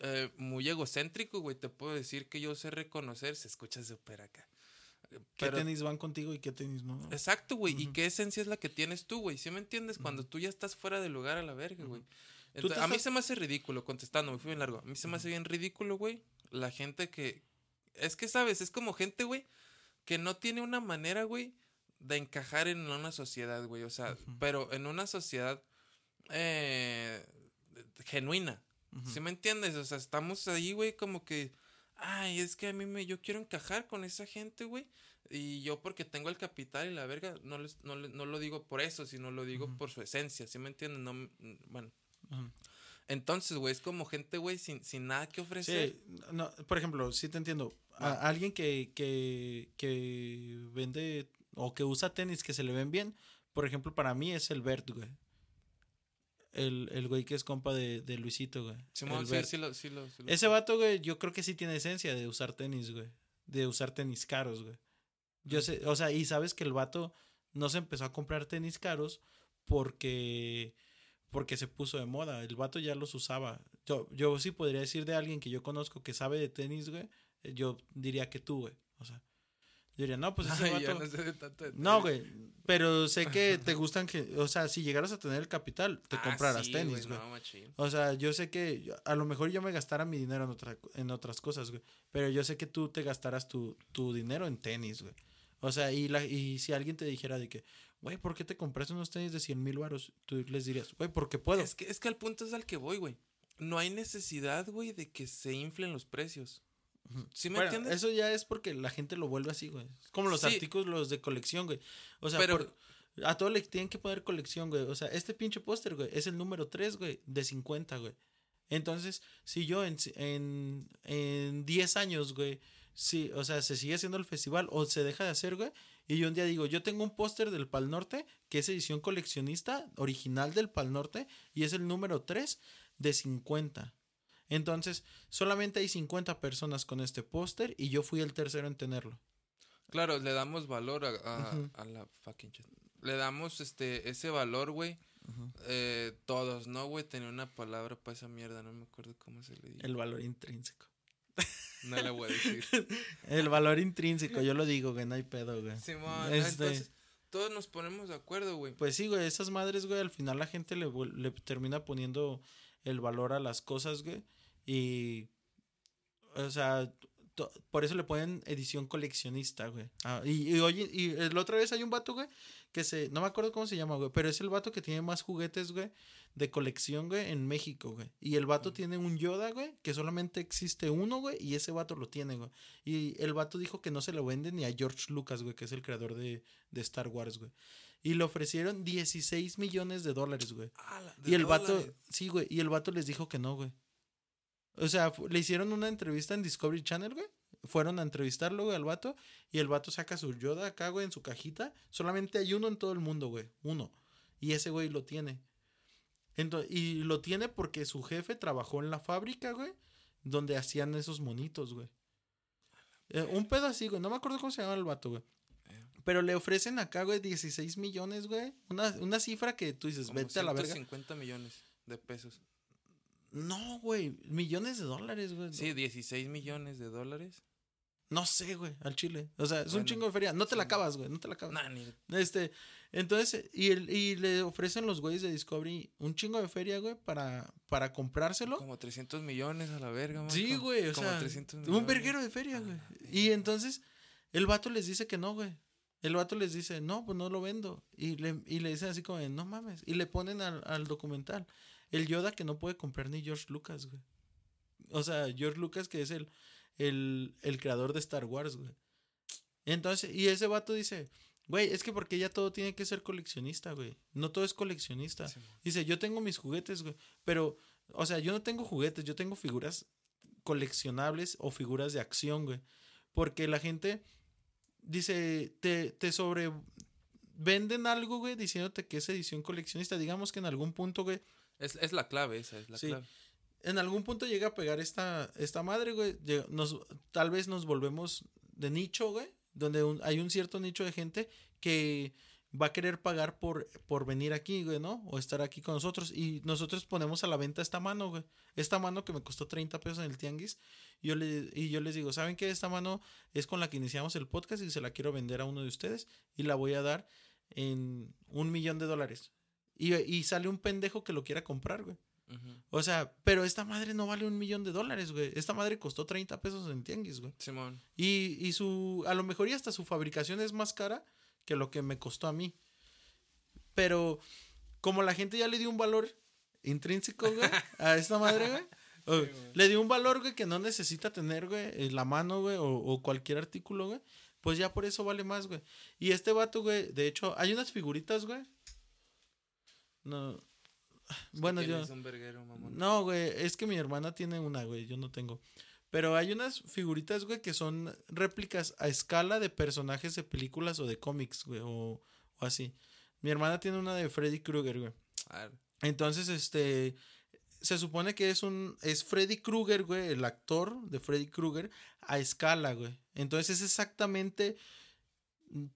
eh, muy egocéntrico, güey, te puedo decir que yo sé reconocer, se escucha súper acá. ¿Qué Pero- tenis van contigo y qué tenis no? Exacto, güey. ¿Y qué esencia es la que tienes tú, güey? ¿Sí me entiendes? Cuando tú ya estás fuera del lugar a la verga, güey. A mí se me hace ridículo, contestando, me fui bien largo. A mí se me hace bien ridículo, güey. La gente que. Es que, ¿sabes? Es como gente, güey, que no tiene una manera, güey, de encajar en una sociedad, güey. O sea, pero en una sociedad eh, genuina. ¿Sí me entiendes? O sea, estamos ahí, güey, como que, ay, es que a mí me, yo quiero encajar con esa gente, güey. Y yo porque tengo el capital y la verga, no, les, no, no lo digo por eso, sino lo digo por su esencia, ¿sí me entiendes? No, bueno. Entonces, güey, es como gente, güey, sin, sin nada que ofrecer. Sí, no, por ejemplo, sí te entiendo. A- Ah. alguien que, que, que vende o que usa tenis que se le ven bien, por ejemplo, para mí es el Bert, güey. El, el güey que es compa de, de Luisito, güey. Simón, sí, sí lo, sí lo, sí lo- Ese vato, güey, yo creo que sí tiene esencia de usar tenis, güey. De usar tenis caros, güey. Yo sé, o sea, y sabes que el vato no se empezó a comprar tenis caros porque porque se puso de moda. El vato ya los usaba. Yo, yo sí podría decir de alguien que yo conozco que sabe de tenis, güey. eh, Yo diría que tú, güey. O sea, yo diría, no, pues ese Ay, vato. no sé de tanto de No, güey. Pero sé que te gustan que. O sea, si llegaras a tener el capital, te Ah, comprarás sí, tenis, güey. No. O sea, yo sé que a lo mejor yo me gastara mi dinero en, otra, en otras cosas, güey. Pero yo sé que tú te gastarás tu, tu dinero en tenis, güey. O sea, y, la, y si alguien te dijera de que, güey, ¿por qué te compraste unos tenis de 100 mil baros? Tú les dirías, güey, porque puedo. Es que, es que el punto es al que voy, güey. No hay necesidad, güey, de que se inflen los precios. Ujú. ¿Sí me Bueno, entiendes? Eso ya es porque la gente lo vuelve así, güey. Es como los Sí. artículos de colección, güey. O sea, Pero- por- a todo le tienen que poner colección, güey. O sea, este pinche póster, güey, es el número 3, güey, de 50, güey. Entonces, si yo en, en, en 10 años, güey, sí, o sea, se sigue haciendo el festival o se deja de hacer, güey, y yo un día digo, yo tengo un póster del Pal Norte, que es edición coleccionista, original del Pal Norte, y es el número 3 de 50. Entonces, solamente hay 50 personas con este póster y yo fui el tercero en tenerlo. Claro, le damos valor a, a- Ujú. a la fucking shit. Le damos este ese valor, güey. eh, todos, ¿no, güey? Tenía una palabra para esa mierda, no me acuerdo cómo se le dice. El valor intrínseco. No la voy a decir. El valor intrínseco, yo lo digo, güey, no hay pedo, güey. Simón, Este- entonces, todos nos ponemos de acuerdo, güey. Pues sí, güey, esas madres, güey, al final la gente le, le termina poniendo el valor a las cosas, güey. Y, o sea, por eso le ponen edición coleccionista, güey. Ah, y, y oye, y la otra vez hay un vato, güey, que se, no me acuerdo cómo se llama, güey, pero es el vato que tiene más juguetes, güey, de colección, güey, en México, güey. Y el vato tiene un Yoda, güey, que solamente existe uno, güey, y ese vato lo tiene, güey. Y el vato dijo que no se lo vende ni a George Lucas, güey, que es el creador de, de Star Wars, güey. Y le ofrecieron 16 millones de dólares, güey. Ah, de Y el vato, dólares. sí, güey, y el vato les dijo que no, güey. O sea, le hicieron una entrevista en Discovery Channel, güey. Fueron a entrevistarlo, güey, al vato. Y el vato saca su Yoda acá, güey, en su cajita. Solamente hay uno en todo el mundo, güey. Uno. Y ese güey lo tiene. Ento- y lo tiene porque su jefe trabajó en la fábrica, güey. Donde hacían esos monitos, güey. Eh, un pedo así, güey. No me acuerdo cómo se llama el vato, güey. Pero le ofrecen acá, güey, 16 millones, güey. Una, una cifra que tú dices, Como vete a la verga. 150 millones de pesos. No, güey, millones de dólares, güey. Sí, 16 millones de dólares. No sé, güey, al chile. O sea, es un chingo de feria. No te la sí. acabas, güey, no te la acabas. Nah, ni- Este, entonces, y, el, y le ofrecen los güeyes de Discovery un chingo de feria, güey, para, para comprárselo. como 300 millones a la verga, Sí, Marco. güey, o Como sea, 300 un millones. verguero de feria, güey. Ah, Y entonces, el vato les dice que no, güey. El vato les dice, no, pues no lo vendo. Y le, y le dicen así como, no mames. Y le ponen al, al documental el Yoda que no puede comprar ni George Lucas, güey. O sea, George Lucas que es el, el, el creador de Star Wars, güey. Entonces, y ese vato dice, güey, es que porque ya todo tiene que ser coleccionista, güey. No todo es coleccionista. Sí. Dice, yo tengo mis juguetes, güey. Pero, o sea, yo no tengo juguetes, yo tengo figuras coleccionables o figuras de acción, güey. Porque la gente dice, te, te sobre venden algo, güey, diciéndote que es edición coleccionista. Digamos que en algún punto, güey, Es, es la clave esa, es la Sí. clave. en algún punto llega a pegar esta, esta madre, güey. Nos, tal vez nos volvemos de nicho, güey. Donde un- hay un cierto nicho de gente que va a querer pagar por, por venir aquí, güey, ¿no? O estar aquí con nosotros. Y nosotros ponemos a la venta esta mano, güey. Esta mano que me costó 30 pesos en el tianguis. Y yo, le, y yo les digo, ¿saben qué? Esta mano es con la que iniciamos el podcast y se la quiero vender a uno de ustedes. Y la voy a dar en un millón de dólares. Y, y sale un pendejo que lo quiera comprar, güey. O sea, pero esta madre no vale un millón de dólares, güey. Esta madre costó 30 pesos en tianguis, güey. Simón. Y, y su, a lo mejor y hasta su fabricación es más cara que lo que me costó a mí. Pero como la gente ya le dio un valor intrínseco, güey, a esta madre, güey. o- Sí, güey. le dio un valor, güey, que no necesita tener, güey, en la mano, güey, o, o cualquier artículo, güey. Pues ya por eso vale más, güey. Y este vato, güey, de hecho, hay unas figuritas, güey. No. Bueno, yo. Tienes un verguero, mamón. No, güey, es que mi hermana tiene una, güey, yo no tengo. Pero hay unas figuritas, güey, que son réplicas a escala de personajes de películas o de cómics, güey, o, o así. Mi hermana tiene una de Freddy Krueger, güey. Entonces, este, se supone que es un, es Freddy Krueger, güey, el actor de Freddy Krueger a escala, güey. Entonces es exactamente,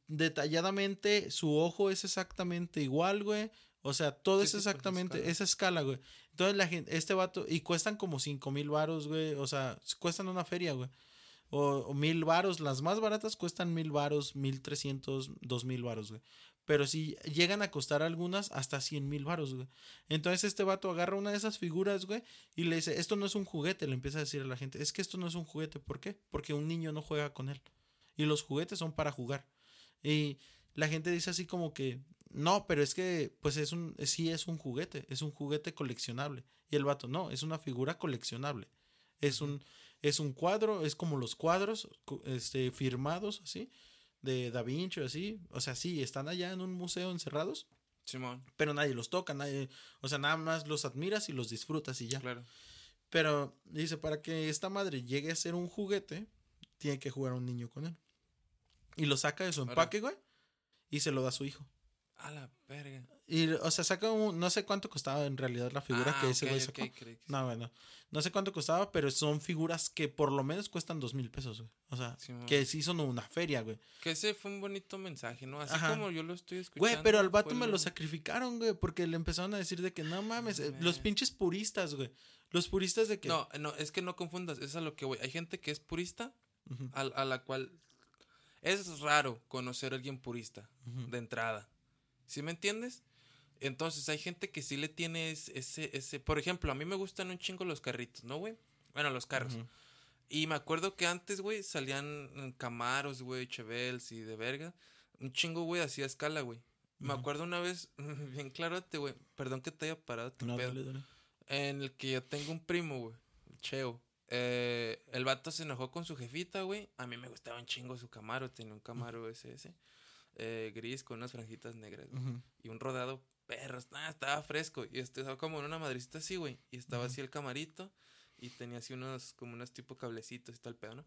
detalladamente, su ojo es exactamente igual, güey. O sea, todo Sí, es exactamente esa escala, güey. Entonces la gente, este vato, y cuestan como cinco mil varos, güey. O sea, cuestan una feria, güey. O, o mil varos, las más baratas cuestan mil varos, mil trescientos, dos mil varos, güey. Pero si llegan a costar algunas hasta cien mil varos, güey. Entonces este vato agarra una de esas figuras, güey, y le dice, esto no es un juguete, le empieza a decir a la gente, es que esto no es un juguete, ¿por qué? Porque un niño no juega con él. Y los juguetes son para jugar. Y la gente dice así como que, no, pero es que, pues es un, sí es un juguete, es un juguete coleccionable. Y el vato, no, es una figura coleccionable. Es un, es un cuadro, es como los cuadros, cu- este, firmados así, de Da Vinci así. O sea, sí, están allá en un museo encerrados, Simón, pero nadie los toca, nadie, o sea, nada más los admiras y los disfrutas y ya. claro. Pero dice, para que esta madre llegue a ser un juguete, tiene que jugar un niño con él. Y lo saca de su empaque, güey, y se lo da a su hijo. A la verga. Y, o sea, saca un, no sé cuánto costaba en realidad la figura Ah, que ese güey sacó. No, bueno, no sé cuánto costaba, pero son figuras que por lo menos cuestan dos mil pesos, güey. O sea, que sí son una feria, güey. Que ese fue un bonito mensaje, ¿no? Así Ajá. como yo lo estoy escuchando. Güey, pero al vato me lo sacrificaron, güey, porque le empezaron a decir de que no mames, eh, los pinches puristas, güey. Los puristas de que... No, no, es que no confundas, es a lo que voy. Hay gente que es purista, a, a la cual Es raro conocer a alguien purista de entrada. ¿Sí me entiendes? Entonces hay gente que sí le tiene es- ese, ese... Por ejemplo, a mí me gustan un chingo los carritos, ¿no, güey? Bueno, los carros. Y me acuerdo que antes, güey, salían Camaros, güey, Chevels y de verga. Un chingo, güey, hacía escala, güey. Me acuerdo una vez, bien clarote, güey. Perdón que te haya parado tu No, pedo. dale, dale. En el que yo tengo un primo, güey. Cheo. Eh, el vato se enojó con su jefita, güey. A mí me gustaba un chingo su Camaro. Tenía un Camaro SS. Eh, gris con unas franjitas negras. güey. Y un rodado perro. ah, estaba fresco. Y este estaba como en una madrecita así, güey. Y estaba así el camarito. Y tenía así unos, como unos tipo cablecitos y tal pedo, ¿no?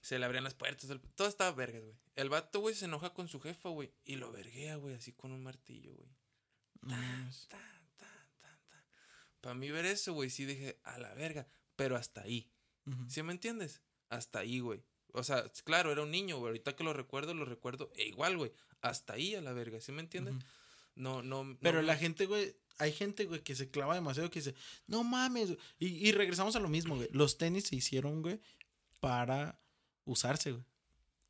Se le abrían las puertas. el- todo estaba vergas, güey. El vato, güey, se enoja con su jefa, güey. Y lo verguea, güey, así con un martillo, güey. No mames. Para mí ver eso, güey, sí dije, a la verga. Pero hasta ahí. ¿Sí me entiendes? Hasta ahí, güey. O sea, claro, era un niño, güey. Ahorita que lo recuerdo, lo recuerdo. E igual, güey. Hasta ahí a la verga. ¿Sí me entiendes? No, no. no Pero me- la gente, güey, hay gente, güey, que se clava demasiado, que dice, no mames. güey". Y, y regresamos a lo mismo, güey. Los tenis se hicieron, güey, para usarse, güey.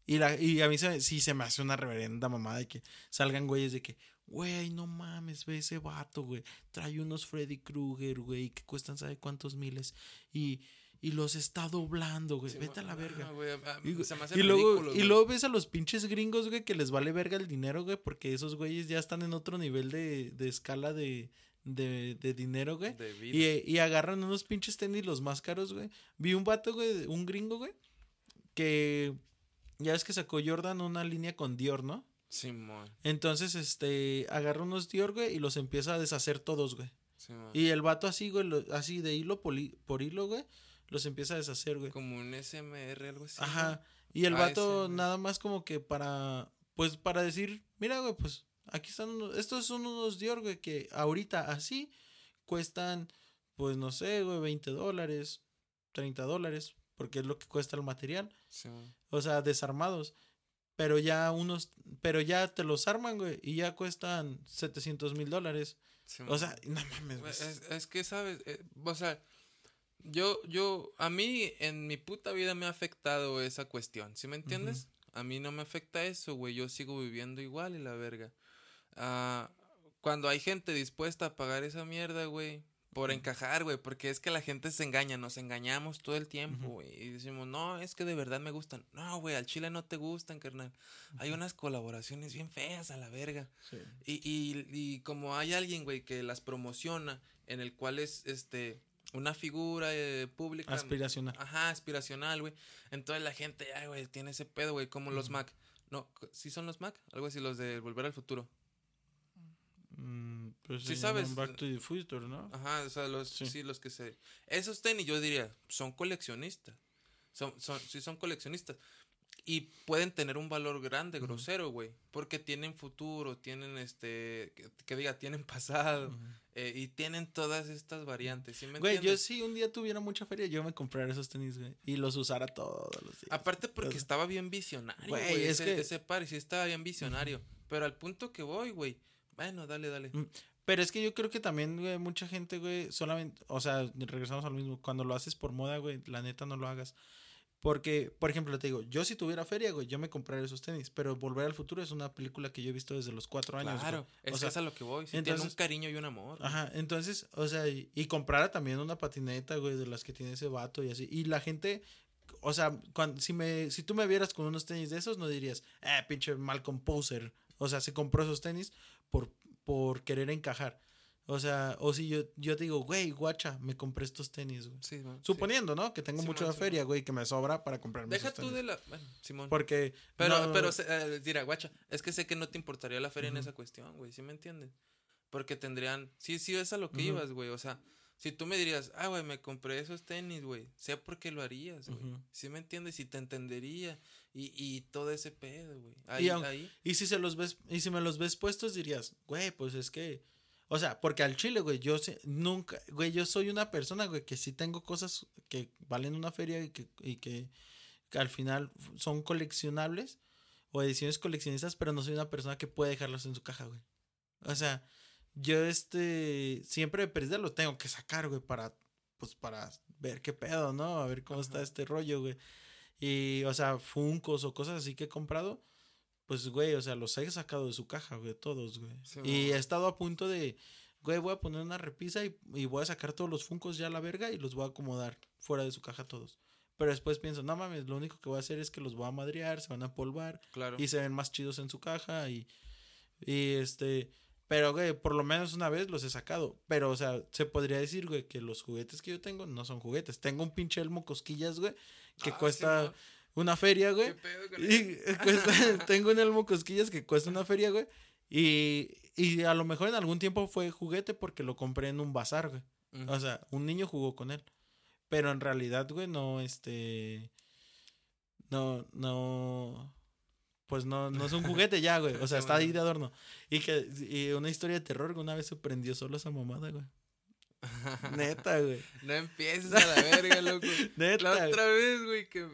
Y, la, y a mí se, sí se me hace una reverenda mamada de que salgan güeyes de que, güey, no mames, ve ese vato, güey. Trae unos Freddy Krueger, güey, que cuestan sabe cuántos miles. Y, y los está doblando, güey. Sí, Vete a la verga. ah, güey, ah, Y, se me hace y luego, ridículo, y luego ves a los pinches gringos, güey, que les vale verga el dinero, güey, porque esos güeyes ya están en otro nivel de, de escala de, de, de dinero, güey. De vida. Y, y agarran unos pinches tenis los más caros, güey. Vi un vato, güey, un gringo, güey, que ya ves que sacó Jordan una línea con Dior, ¿no? Simón. Entonces, este, agarra unos Dior, güey, y los empieza a deshacer todos, güey. Simón. Y el vato así, güey, lo- así de hilo por hilo, güey, los empieza a deshacer, güey. Como un SMR, algo así. Ajá. Y el vato nada más como que para, pues para decir, mira, güey, pues aquí están unos, estos son unos Dior, güey, que ahorita así cuestan, pues no sé, güey, 20 dólares, 30 dólares, porque es lo que cuesta el material. Simón. O sea, desarmados. Pero ya unos, pero ya te los arman, güey, y ya cuestan 700 mil dólares. Simón. O sea, no mames, güey. Güey, Es, es que, ¿sabes? Eh, o sea, yo, yo, a mí en mi puta vida me ha afectado esa cuestión, ¿sí me entiendes? A mí no me afecta eso, güey, yo sigo viviendo igual y la verga. Ah, cuando hay gente dispuesta a pagar esa mierda, güey, por encajar, güey, porque es que la gente se engaña, nos engañamos todo el tiempo, güey, y decimos, no, es que de verdad me gustan. No, güey, al chile no te gustan, carnal. Hay unas colaboraciones bien feas a la verga. Sí. Y, y, y como hay alguien, güey, que las promociona, en el cual es este una figura eh, pública. Aspiracional. Ajá, aspiracional, güey. Entonces la gente, ay, güey, tiene ese pedo, güey, como los. Mac. No, ¿sí son los Mac? Algo así, los de Volver al Futuro. Mm, pues Sí sabes. Back to the Future, ¿no? Ajá, o sea, los, Sí. sí. los que se... Esos tenis, yo diría, son coleccionistas. Son, son, sí son coleccionistas. Y pueden tener un valor grande, grosero, güey. Porque tienen futuro, tienen este... Que, que diga, tienen pasado. Eh, y tienen todas estas variantes, ¿sí me Güey, yo si un día tuviera mucha feria, yo me comprara esos tenis, güey. Y los usara todos los días. Aparte porque estaba bien visionario, Güey, güey. es Ese, que- ese par sí estaba bien visionario. Pero al punto que voy, güey. Bueno, dale, dale. Mm, Pero es que yo creo que también, güey, mucha gente, güey, solamente, o sea, regresamos al mismo. Cuando lo haces por moda, güey, la neta no lo hagas. Porque, por ejemplo, te digo, yo si tuviera feria, güey, yo me compraría esos tenis. Pero Volver al Futuro es una película que yo he visto desde los cuatro años. Claro, güey. es que sea, es a lo que voy. Tiene entonces- un cariño y un amor. güey. Ajá, entonces, o sea, y, y comprara también una patineta, güey, de las que tiene ese vato y así. Y la gente, o sea, cuando, si, me, si tú me vieras con unos tenis de esos, no dirías, eh, pinche Malcolm Poser. O sea, se compró esos tenis por, por querer encajar. O sea, o si yo, yo te digo, güey, guacha, me compré estos tenis, güey. Sí, man, sí. Suponiendo, ¿no? Que tengo Simón, mucha feria, güey, que me sobra para comprarme Deja esos tú tenis. de la... Bueno, Simón. Porque. Pero, no- pero, eh, dirá, guacha, es que sé que no te importaría la feria en esa cuestión, güey, ¿sí me entiendes? Porque tendrían, sí, sí, es a lo que ibas, güey, o sea, si tú me dirías, ah, güey, me compré esos tenis, güey, sé por qué lo harías, güey. ¿sí me entiendes? Y te entendería, y, y todo ese pedo, güey, ahí, aun- ahí, Y si se los ves, y si me los ves puestos, dirías, güey, pues es que. O sea, porque al chile, güey, yo sé- nunca, güey, yo soy una persona, güey, que sí tengo cosas que valen una feria y que, y que, que al final son coleccionables o ediciones coleccionistas, pero no soy una persona que puede dejarlas en su caja, güey. O sea, yo este, siempre de perdida los tengo que sacar, güey, para, pues para ver qué pedo, ¿no? A ver cómo está este rollo, güey. Y, o sea, Funcos o cosas así que he comprado, pues, güey, o sea, los he sacado de su caja, güey, todos, güey. Sí, y he estado a punto de, güey, voy a poner una repisa y, y voy a sacar todos los Funcos ya a la verga y los voy a acomodar fuera de su caja todos. Pero después pienso, no mames, lo único que voy a hacer es que los voy a madrear, se van a polvar Claro. y se ven más chidos en su caja y, y este, pero güey, por lo menos una vez los he sacado, pero o sea, se podría decir, güey, que los juguetes que yo tengo no son juguetes, tengo un pinche elmo cosquillas, güey, que Ah, cuesta. Una feria, ¿Qué güey, pedo con y cuesta- tengo un elmo cosquillas que cuesta una feria, güey, y, y a lo mejor en algún tiempo fue juguete porque lo compré en un bazar, güey, Ujú. o sea, un niño jugó con él, pero en realidad, güey, no, este... No, no. Pues no, no es un juguete ya, güey. O sea, está ahí de adorno. Y que y una historia de terror que una vez se prendió solo esa mamada, güey. Neta, güey. No empieces a la verga, loco. Neta. La otra vez, güey, que.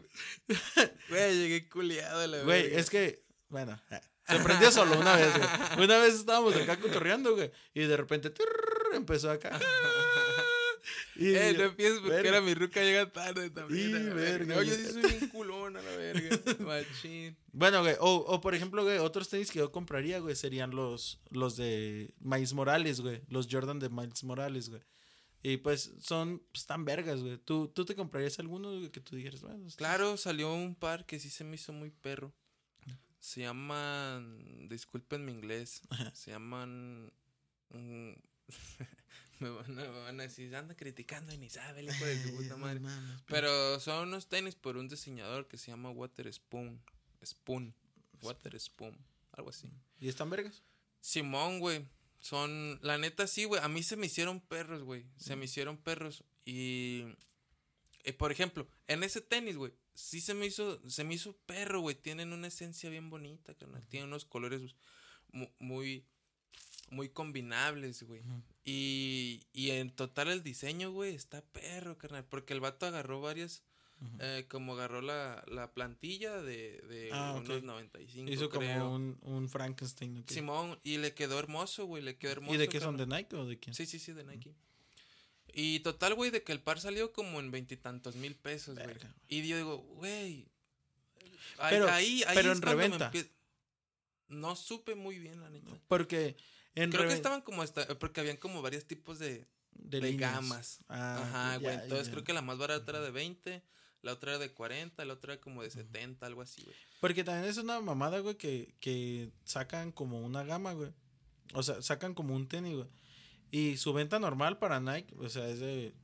Güey, llegué culiado a la Güey, verga. es que, bueno, eh, se prendió solo una vez, güey. Una vez estábamos acá cotorreando, güey. Y de repente empezó acá. Y Eh, no yo, empieces porque verga. era mi ruca llega tarde también. Y verga. verga, sí soy bien culón a la verga. Machín. Bueno, güey, o, o por ejemplo, güey, otros tenis que yo compraría, güey, serían los, los de Miles Morales, güey. Los Jordan de Miles Morales, güey. Y pues son pues, tan vergas, güey. ¿Tú, ¿Tú te comprarías alguno güey, que tú dijeras, bueno, Claro, salió un par que sí se me hizo muy perro. Se llaman. Disculpen mi inglés. Se llaman. mm, me, van a, me van a decir, anda criticando y ni sabe el hijo de su puta madre. no mames, Pero son unos tenis por un diseñador que se llama Water Spoon. Spoon. Water Spoon. Algo así. ¿Y están vergas? Simón, güey. Son, la neta sí, güey. A mí se me hicieron perros, güey. Se me hicieron perros. Y, eh, por ejemplo, en ese tenis, güey, sí se me hizo, se me hizo perro, güey. Tienen una esencia bien bonita, carnal. Tienen unos colores mu- muy, muy combinables, güey. Y, y en total el diseño, güey, está perro, carnal. Porque el vato agarró varias, eh, como agarró la, la plantilla de, de Ah, unos 95, Hizo creo. como un, un Frankenstein. Simón, y le quedó hermoso, güey, le quedó hermoso. ¿Y de qué son? ¿De Nike o de quién? Sí, sí, sí, de Nike. Y total, güey, de que el par salió como en veintitantos mil pesos, güey. Y yo digo, güey. Ahí, Pero- ahí, ahí pero es en me reventa. empie- No supe muy bien, la neta. Porque en Creo que estaban como esta, porque habían como varios tipos de, de, gamas. Ah, Ajá, güey. Entonces ya. creo que la más barata era de 20, la otra era de 40, la otra era como de 70, algo así, güey. Porque también es una mamada, güey, que, que sacan como una gama, güey. O sea, sacan como un tenis, güey. Y su venta normal para Nike, o sea, es de,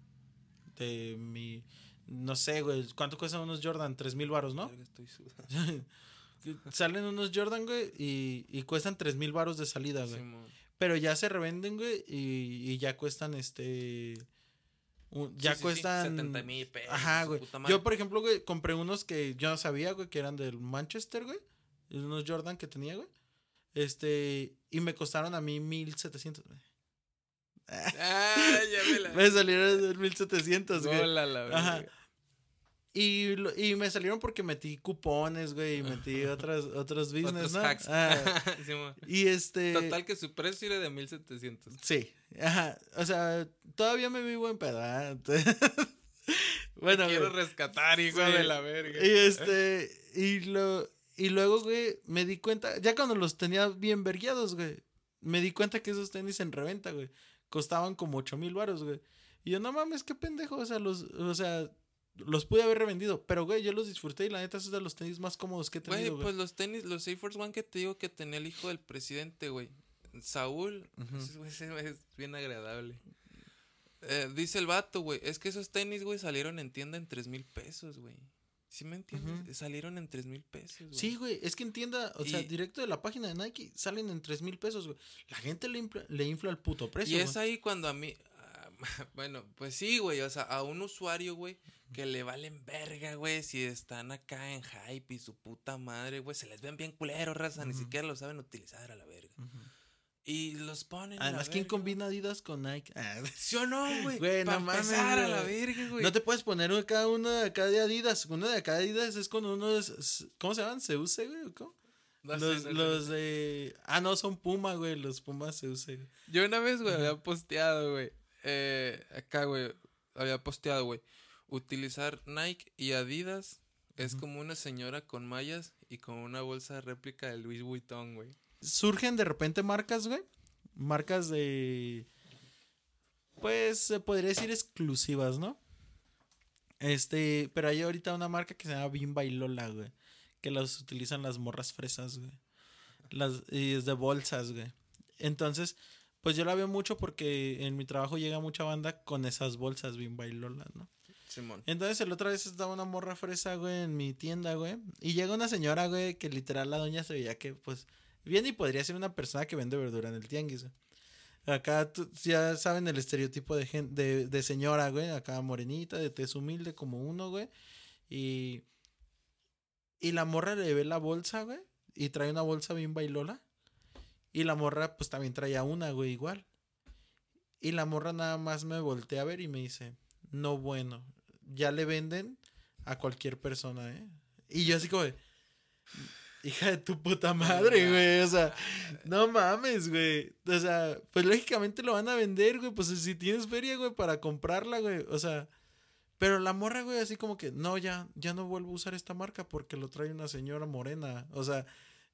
de mi... No sé, güey. ¿Cuánto cuestan unos Jordan? Tres mil baros, ¿no? Estoy. Salen unos Jordan, güey, y, y cuestan tres mil baros de salida, güey. Pero ya se revenden, güey, y, y ya cuestan, este... un- ya Sí, sí, sí, cuestan... 70 mil pesos. Ajá, güey. Yo, por ejemplo, güey, compré unos que yo no sabía, güey, que eran del Manchester, güey. Unos Jordan que tenía, güey. Este, y me costaron a mí 1700, güey. Ah, ya me la. Me salieron de 1700, güey. Hola, la Ajá. Y, y me salieron porque metí cupones, güey, y metí otras, otros business, Otros ¿no? hacks. Ah, y este. Total que su precio era de 1700. Sí, ajá. O sea, todavía me vi buen pedo, ¿ah? bueno, Quiero güey. rescatar, hijo Sí. de la verga. Y este, y lo, y luego, güey, me di cuenta, ya cuando los tenía bien vergueados, güey, me di cuenta que esos tenis en reventa, güey, costaban como ocho mil baros, güey. Y yo, no mames, qué pendejo, o sea, los, o sea, los pude haber revendido, pero, güey, yo los disfruté y la neta, esos de los tenis más cómodos que he tenido, güey. pues los tenis, los Air Force One que te digo que tenía el hijo del presidente, güey. Saúl, ese güey ese es bien agradable. Eh, dice el vato, güey, es que esos tenis, güey, salieron en tienda en tres mil pesos, güey. ¿Sí me entiendes? Salieron en tres mil pesos, güey. Sí, güey, es que entienda, o sea, directo de la página de Nike salen en tres mil pesos, güey. La gente le infla, le infla el puto precio, Y es güey. ahí cuando a mí. bueno, pues sí, güey. O sea, a un usuario, güey, que le valen verga, güey, si están acá en hype y su puta madre, güey, se les ven bien culeros, raza, ni siquiera lo saben utilizar a la verga. Y los ponen. Además, ¿quién verga, combina Adidas con Nike? Ah, güey. ¿Sí o no, güey? Güey, no mames, empezar a la güey. verga, güey. No te puedes poner acá una de acá de Adidas. Una de acá de Adidas es con unos. ¿Cómo se llaman? ¿Seuse, güey? ¿o ¿Cómo? No sé, los, no sé. los de. Ah, no, son Puma, güey. Los Pumas Seuse. güey. Yo una vez, güey, había posteado, güey. Eh, acá, güey, había posteado, güey. Utilizar Nike y Adidas Es como una señora con mallas y con una bolsa de réplica de Louis Vuitton, güey. Surgen de repente marcas, güey. Marcas de. Pues se podría decir exclusivas, ¿no? Este, pero hay ahorita una marca que se llama Bimba y Lola, güey. Que las utilizan las morras fresas, güey. Las, y es de bolsas, güey. Entonces, pues yo la veo mucho porque en mi trabajo llega mucha banda con esas bolsas Bimba y Lola, ¿no? Simón. Entonces, el otra vez estaba una morra fresa, güey, en mi tienda, güey. Y llega una señora, güey, que literal la doña se veía que, pues, bien y podría ser una persona que vende verdura en el tianguis, güey. Acá ya saben el estereotipo de, gen- de, de señora, güey. Acá morenita, de tez humilde como uno, güey. Y, y la morra le ve la bolsa, güey. Y trae una bolsa bien bailola. Y la morra, pues también traía una, güey, igual. Y la morra nada más me voltea a ver y me dice, no bueno, ya le venden a cualquier persona, ¿eh? Y yo así como de, hija de tu puta madre, güey, o sea, no mames, güey. O sea, pues lógicamente lo van a vender, güey, pues si tienes feria, güey, para comprarla, güey, o sea, pero la morra, güey, así como que, no, ya, ya no vuelvo a usar esta marca porque lo trae una señora morena, o sea,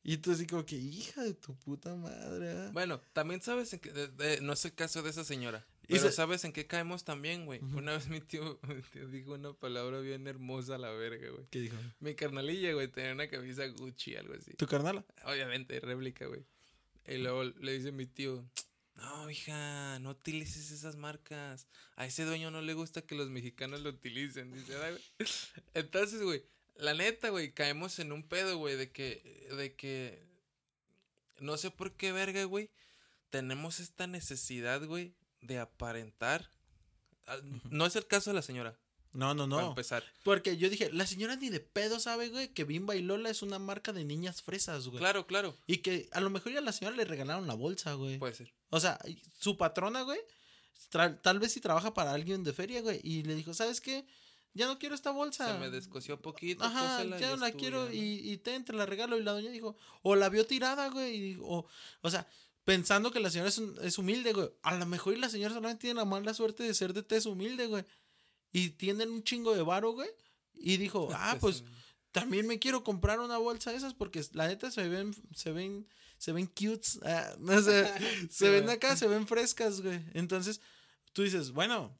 y tú así como que, hija de tu puta madre, ¿ah?". Bueno, también sabes en que, de- de- no es el caso de esa señora. Pero se- sabes en qué caemos también, güey. Ujú. Una vez mi tío, mi tío dijo una palabra bien hermosa a la verga, güey. ¿Qué dijo? Mi carnalilla, güey, tenía una camisa Gucci, algo así. ¿Tu carnala? Obviamente, réplica, güey. Y luego le dice mi tío, no, hija, no utilices esas marcas. A ese dueño no le gusta que los mexicanos lo utilicen. Dice, "Ah, güey". Entonces, güey, la neta, güey, caemos en un pedo, güey, de que, de que, no sé por qué verga, güey, tenemos esta necesidad, güey, de aparentar. Ah, No es el caso de la señora, No, no, para no. empezar. Porque yo dije, la señora ni de pedo sabe, güey, que Bimba y Lola es una marca de niñas fresas, güey. Claro, claro, Y que a lo mejor ya a la señora le regalaron la bolsa, güey. puede ser. O sea, su patrona, güey, tal vez si trabaja para alguien de feria, güey, y le dijo, ¿sabes qué? Ya no quiero esta bolsa. Se me descosió poquito. Ajá, ya no la quiero y, y te, te la regalo. Y la doña dijo, o la vio tirada, güey, y dijo, o, o sea, pensando que la señora es, un- es humilde, güey. A lo mejor y la señora solamente tiene la mala suerte de ser de tez humilde, güey. Y tienen un chingo de varo, güey. Y dijo, ah, pues también me quiero comprar una bolsa de esas porque la neta se ven, se ven, se ven cutes. ah, no sé, se ven acá, se ven frescas, güey. Entonces, tú dices, bueno,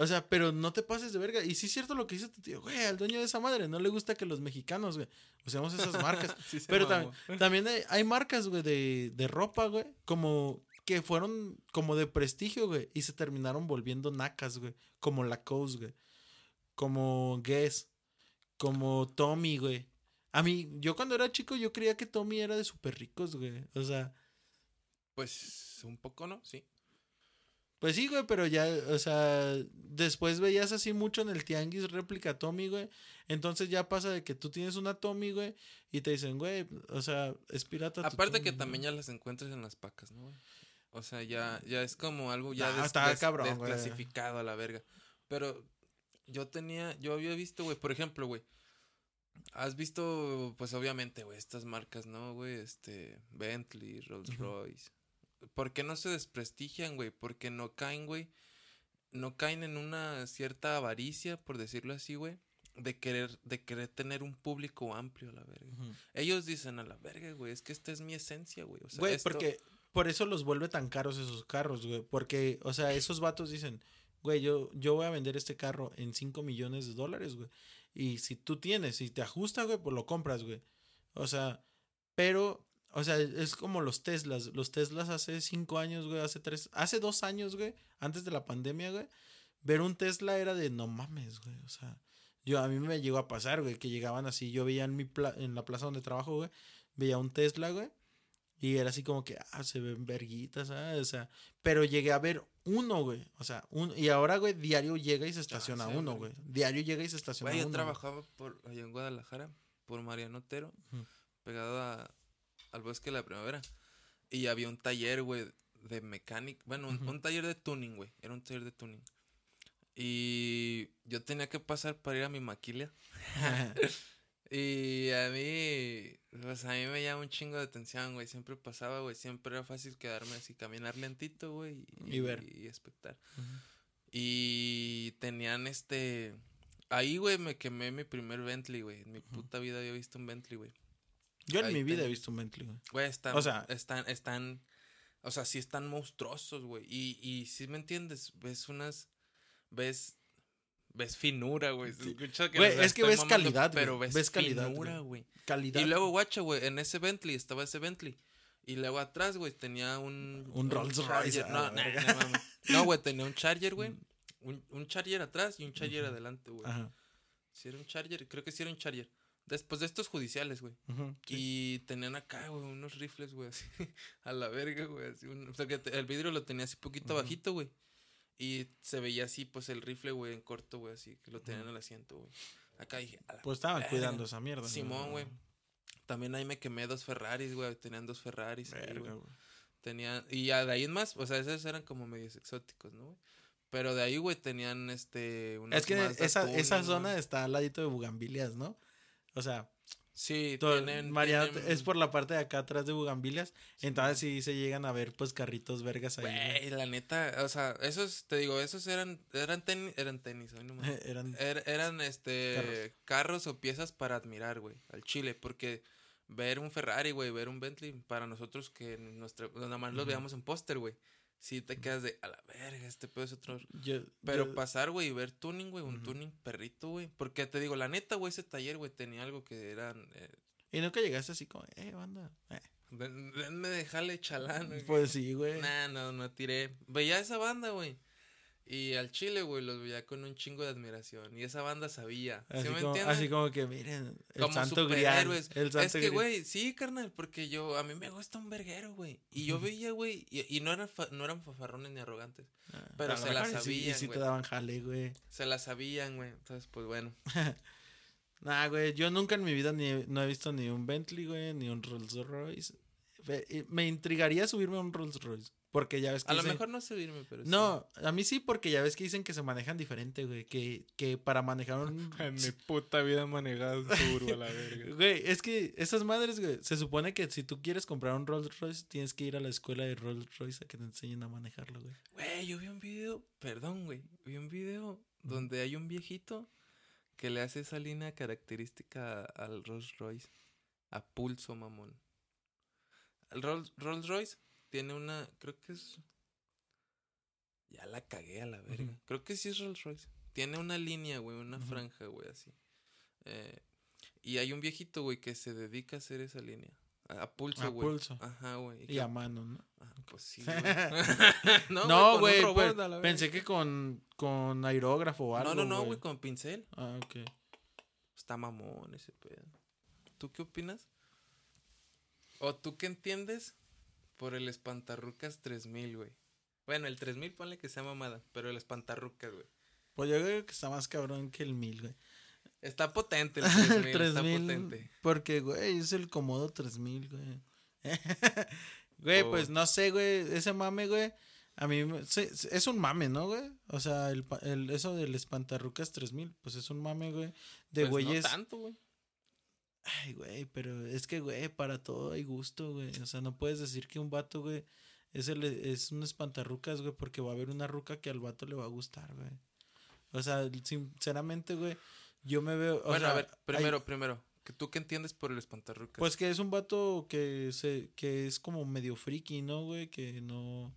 o sea, pero no te pases de verga. Y sí es cierto lo que dice tu tío, güey, al dueño de esa madre no le gusta que los mexicanos, güey, usemos esas marcas. Sí pero también, también hay, hay marcas, güey, de, de ropa, güey, como que fueron como de prestigio, güey, y se terminaron volviendo nacas, güey, como Lacoste, güey, como Guess, como Tommy, güey. A mí, yo cuando era chico, yo creía que Tommy era de súper ricos, güey. O sea, Pues un poco, ¿no? Sí. Pues sí, güey, pero ya, o sea, después veías así mucho en el tianguis réplica Tommy, güey. Entonces ya pasa de que tú tienes una Tommy, güey, y te dicen, güey, o sea, es pirata. tu Aparte que también güey". ya las encuentras en las pacas, ¿no? güey? O sea, ya, ya es como algo ya No, está güey. desclasificado a la verga. Pero yo tenía, yo había visto, güey, por ejemplo, güey. Has visto, pues obviamente, güey, estas marcas, ¿no, güey? Este, Bentley, Rolls. Royce. ¿Por qué no se desprestigian, güey? Porque no caen, güey. No caen en una cierta avaricia, por decirlo así, güey. De querer, de querer tener un público amplio, a la verga. Ellos dicen a la verga, güey, es que esta es mi esencia, güey. O sea, Güey, esto- porque por eso los vuelve tan caros esos carros, güey. Porque, o sea, esos vatos dicen, güey, yo, yo voy a vender este carro en 5 millones de dólares, güey. Y si tú tienes, si te ajusta, güey, pues lo compras, güey. O sea, pero, o sea, es como los Teslas. Los Teslas hace 5 años, güey, hace 3, hace 2 años, güey, antes de la pandemia, güey. Ver un Tesla era de no mames, güey. O sea, yo a mí me llegó a pasar, güey, que llegaban así. Yo veía en, mi pla- en la plaza donde trabajo, güey, veía un Tesla, güey. Y era así como que, ah, se ven verguitas, ¿sabes? O sea, pero llegué a ver uno, güey. O sea, un, y ahora, güey, diario llega y se estaciona sí, uno, güey. Diario llega y se estaciona Güey, uno. yo trabajaba por, allá en Guadalajara, por Mariano Otero, pegado a- al bosque de la primavera. Y había un taller, güey, de mecánica. Bueno, un, Ujú. un taller de tuning, güey. Era un taller de tuning. Y yo tenía que pasar para ir a mi maquila. Y a mí, pues a mí me llama un chingo de atención, güey. Siempre pasaba, güey. Siempre era fácil quedarme así, caminar lentito, güey. Y ver. Y espectar. Ujú. Y tenían este. ahí, güey, me quemé mi primer Bentley, güey. En mi puta vida había visto un Bentley, güey. Yo en mi vida he visto un Bentley, güey. Güey, están, O sea- están, están, o sea, sí están monstruosos, güey. Y, y si me entiendes, ves unas, ves, ves finura, güey. Sí. es que ves mamando, calidad, güey. Pero ves, Ves calidad, finura, güey. Calidad. Y luego, guacha, güey, en ese Bentley estaba ese Bentley. Y luego atrás, güey, tenía un... Un Rolls Royce, No, la nah, no, güey, tenía un Charger, güey. Un, un Charger atrás y un Charger adelante, güey. Ajá. Si era un Charger, creo que sí era un Charger. Después de estos judiciales, güey. sí. Y tenían acá, güey, unos rifles, güey, así, a la verga, güey, así, un- o sea, que te- el vidrio lo tenía así poquito bajito, güey. Y se veía así, pues, el rifle, güey, en corto, güey, así, que lo tenían en el asiento, güey. Acá dije, a la Pues estaban verga. cuidando esa mierda. Simón, güey. También ahí me quemé dos Ferraris, güey, tenían dos Ferraris, Verga, güey. Tenían, y ya de ahí en más, o sea, esos eran como medios exóticos, ¿no, güey? Pero de ahí, güey, tenían, este, unos Es que esa, esa zona está al ladito de Bugambilias, ¿no? O sea, Sí, todo- tienen... Tienen- es por la parte de acá atrás de Bugambilias. entonces sí se llegan a ver pues carritos vergas ahí. güey. La neta, o sea, esos, te digo, esos eran, eran tenis, eran tenis, hoy. Eran Er- eran, este, Carros. carros. o piezas para admirar, güey, al Chile, porque ver un Ferrari, güey, ver un Bentley, para nosotros que nuestra, nada más los Ujú. veamos en póster, güey, sí te quedas de, a la verga, este pedo es otro... yo- Pero yo- pasar, güey, y ver tuning, güey, un tuning perrito, güey, porque te digo, la neta, güey, ese taller, güey, tenía algo que eran... Eh, Y nunca llegaste así como, eh, banda. Eh, den- denme de jale chalán, güey. Pues sí, güey. Nah, no, no tiré. Veía esa banda, güey. Y al chile, güey, los veía con un chingo de admiración. Y esa banda sabía. ¿Sí Así, me como, entiendes? así como que miren, el Como santo grial. superhéroes. El santo es que, güey, sí, carnal, porque yo, a mí me gusta un verguero, güey. Y yo veía, güey, y, y no, eran fa- no eran fafarrones ni arrogantes. Ah, pero se la y sí- sabían, sí te daban jale, güey. Se la sabían, güey. Entonces, pues bueno. Nah, güey, yo nunca en mi vida ni, no he visto ni un Bentley, güey, ni un Rolls Royce. Me intrigaría subirme a un Rolls Royce. Porque ya ves que A lo mejor no subirme, pero sí. No, a mí sí, porque ya ves que dicen que se manejan diferente, güey. Que, que para manejar un. En mi puta vida manejado turbo a la verga. Güey, es que esas madres, güey, se supone que si tú quieres comprar un Rolls Royce, tienes que ir a la escuela de Rolls Royce a que te enseñen a manejarlo, güey. Güey, yo vi un video, perdón, güey, vi un video donde hay un viejito que le hace esa línea característica al Rolls Royce. A pulso, mamón. El Rolls, Rolls Royce tiene una, creo que es... Ya la cagué a la verga. Creo que sí es Rolls Royce. Tiene una línea, güey, una franja, güey, así. Eh, y hay un viejito, güey, que se dedica a hacer esa línea. A, a pulso, A güey. pulso. Ajá, güey. Y a mano, ¿no? Ah, pues sí, güey. no, No, güey, robot, pues, a pensé que con, con aerógrafo o algo. No, no, no, güey, con pincel. Ah, ok. Está mamón ese pedo. ¿Tú qué opinas? ¿O tú qué entiendes por el espantarrucas 3000, güey? Bueno, el 3000 ponle que sea mamada, pero el espantarrucas, güey. Pues yo creo que está más cabrón que el 1000, güey. Está potente el El 3000, está 3000, potente. Porque, güey, es el Comodo 3000, güey. güey, Oh. pues no sé, güey. Ese mame, güey. A mí se- es un mame, ¿no, güey? O sea, el, el- eso del espantarrucas 3000, pues es un mame, güey. De Pues güeyes. No tanto, güey. Ay, güey, pero es que, güey, para todo hay gusto, güey. O sea, no puedes decir que un vato, güey, es, el, es un espantarrucas, güey, porque va a haber una ruca que al vato le va a gustar, güey. O sea, sinceramente, güey, yo me veo. Bueno, sea, a ver, hay- primero, primero. que ¿Tú qué entiendes por el espantarrucas? Pues que es un vato que se que es como medio friki, ¿no, güey? Que no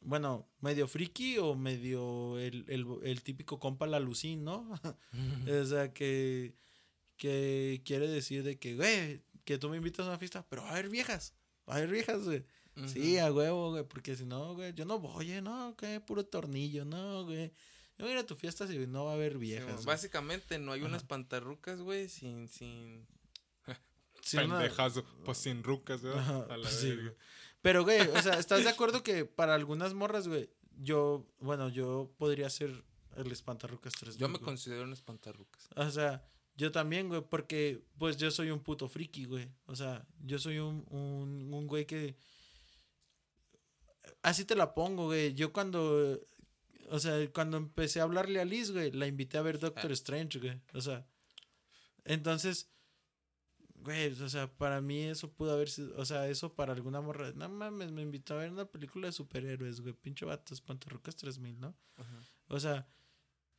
bueno, medio friki o medio el, el, el típico compa la lucín, ¿no? o sea, que que quiere decir de que, güey, que tú me invitas a una fiesta, pero a ver viejas, a ver viejas, güey. Sí, a huevo, güey, porque si no, güey, yo no voy, eh, no, que puro tornillo, no, güey. Yo voy a ir a tu fiesta si no va a haber viejas. güey. güey. Básicamente no hay Ajá. espantarrucas, güey, sin, sin... Si una- Pendejazo. Pues sin rucas, ¿verdad? Ajá, a la pues sí, güey. Pero, güey, o sea, ¿estás de acuerdo que para algunas morras, güey, yo, bueno, yo podría ser el espantarrucas 3 Yo me considero un espantarrucas. O sea, yo también, güey, porque, pues, yo soy un puto friki, güey. O sea, yo soy un, un, un güey que... Así te la pongo, güey. Yo cuando... O sea, cuando empecé a hablarle a Liz, güey, la invité a ver Doctor Ah. Strange, güey. O sea, entonces, güey, o sea, para mí eso pudo haber sido, o sea, eso para alguna morra, no mames, me invitó a ver una película de superhéroes, güey, pinche vato, espantarrucas 3000, ¿no? Ajá. O sea,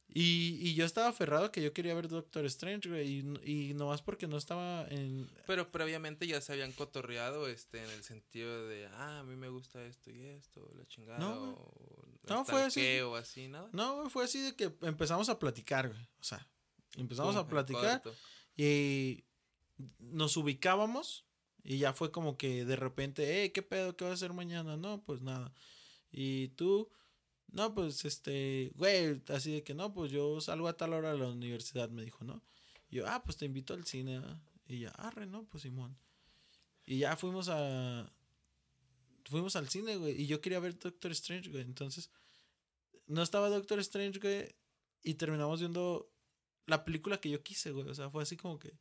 Y, y yo estaba aferrado que yo quería ver Doctor Strange, güey. Y, y nomás porque no estaba en. Pero previamente ya se habían cotorreado, este, en el sentido de, ah, a mí me gusta esto y esto, la chingada. No, o No, fue así. O así, nada. No, güey, fue así de que empezamos a platicar, güey. O sea, empezamos Pum, a platicar y nos ubicábamos. Y ya fue como que de repente, eh, ¿qué pedo? ¿Qué vas a hacer mañana? No, pues nada. Y tú, no, pues este, güey, así de que no, pues yo salgo a tal hora de la universidad, me dijo, ¿no? Y yo, ah, pues te invito al cine. ¿ah? Y ya, arre, ¿no? Pues Simón. Y ya fuimos a. Fuimos al cine, güey. Y yo quería ver Doctor Strange, güey. Entonces, no estaba Doctor Strange, güey. Y terminamos viendo la película que yo quise, güey. O sea, fue así como que.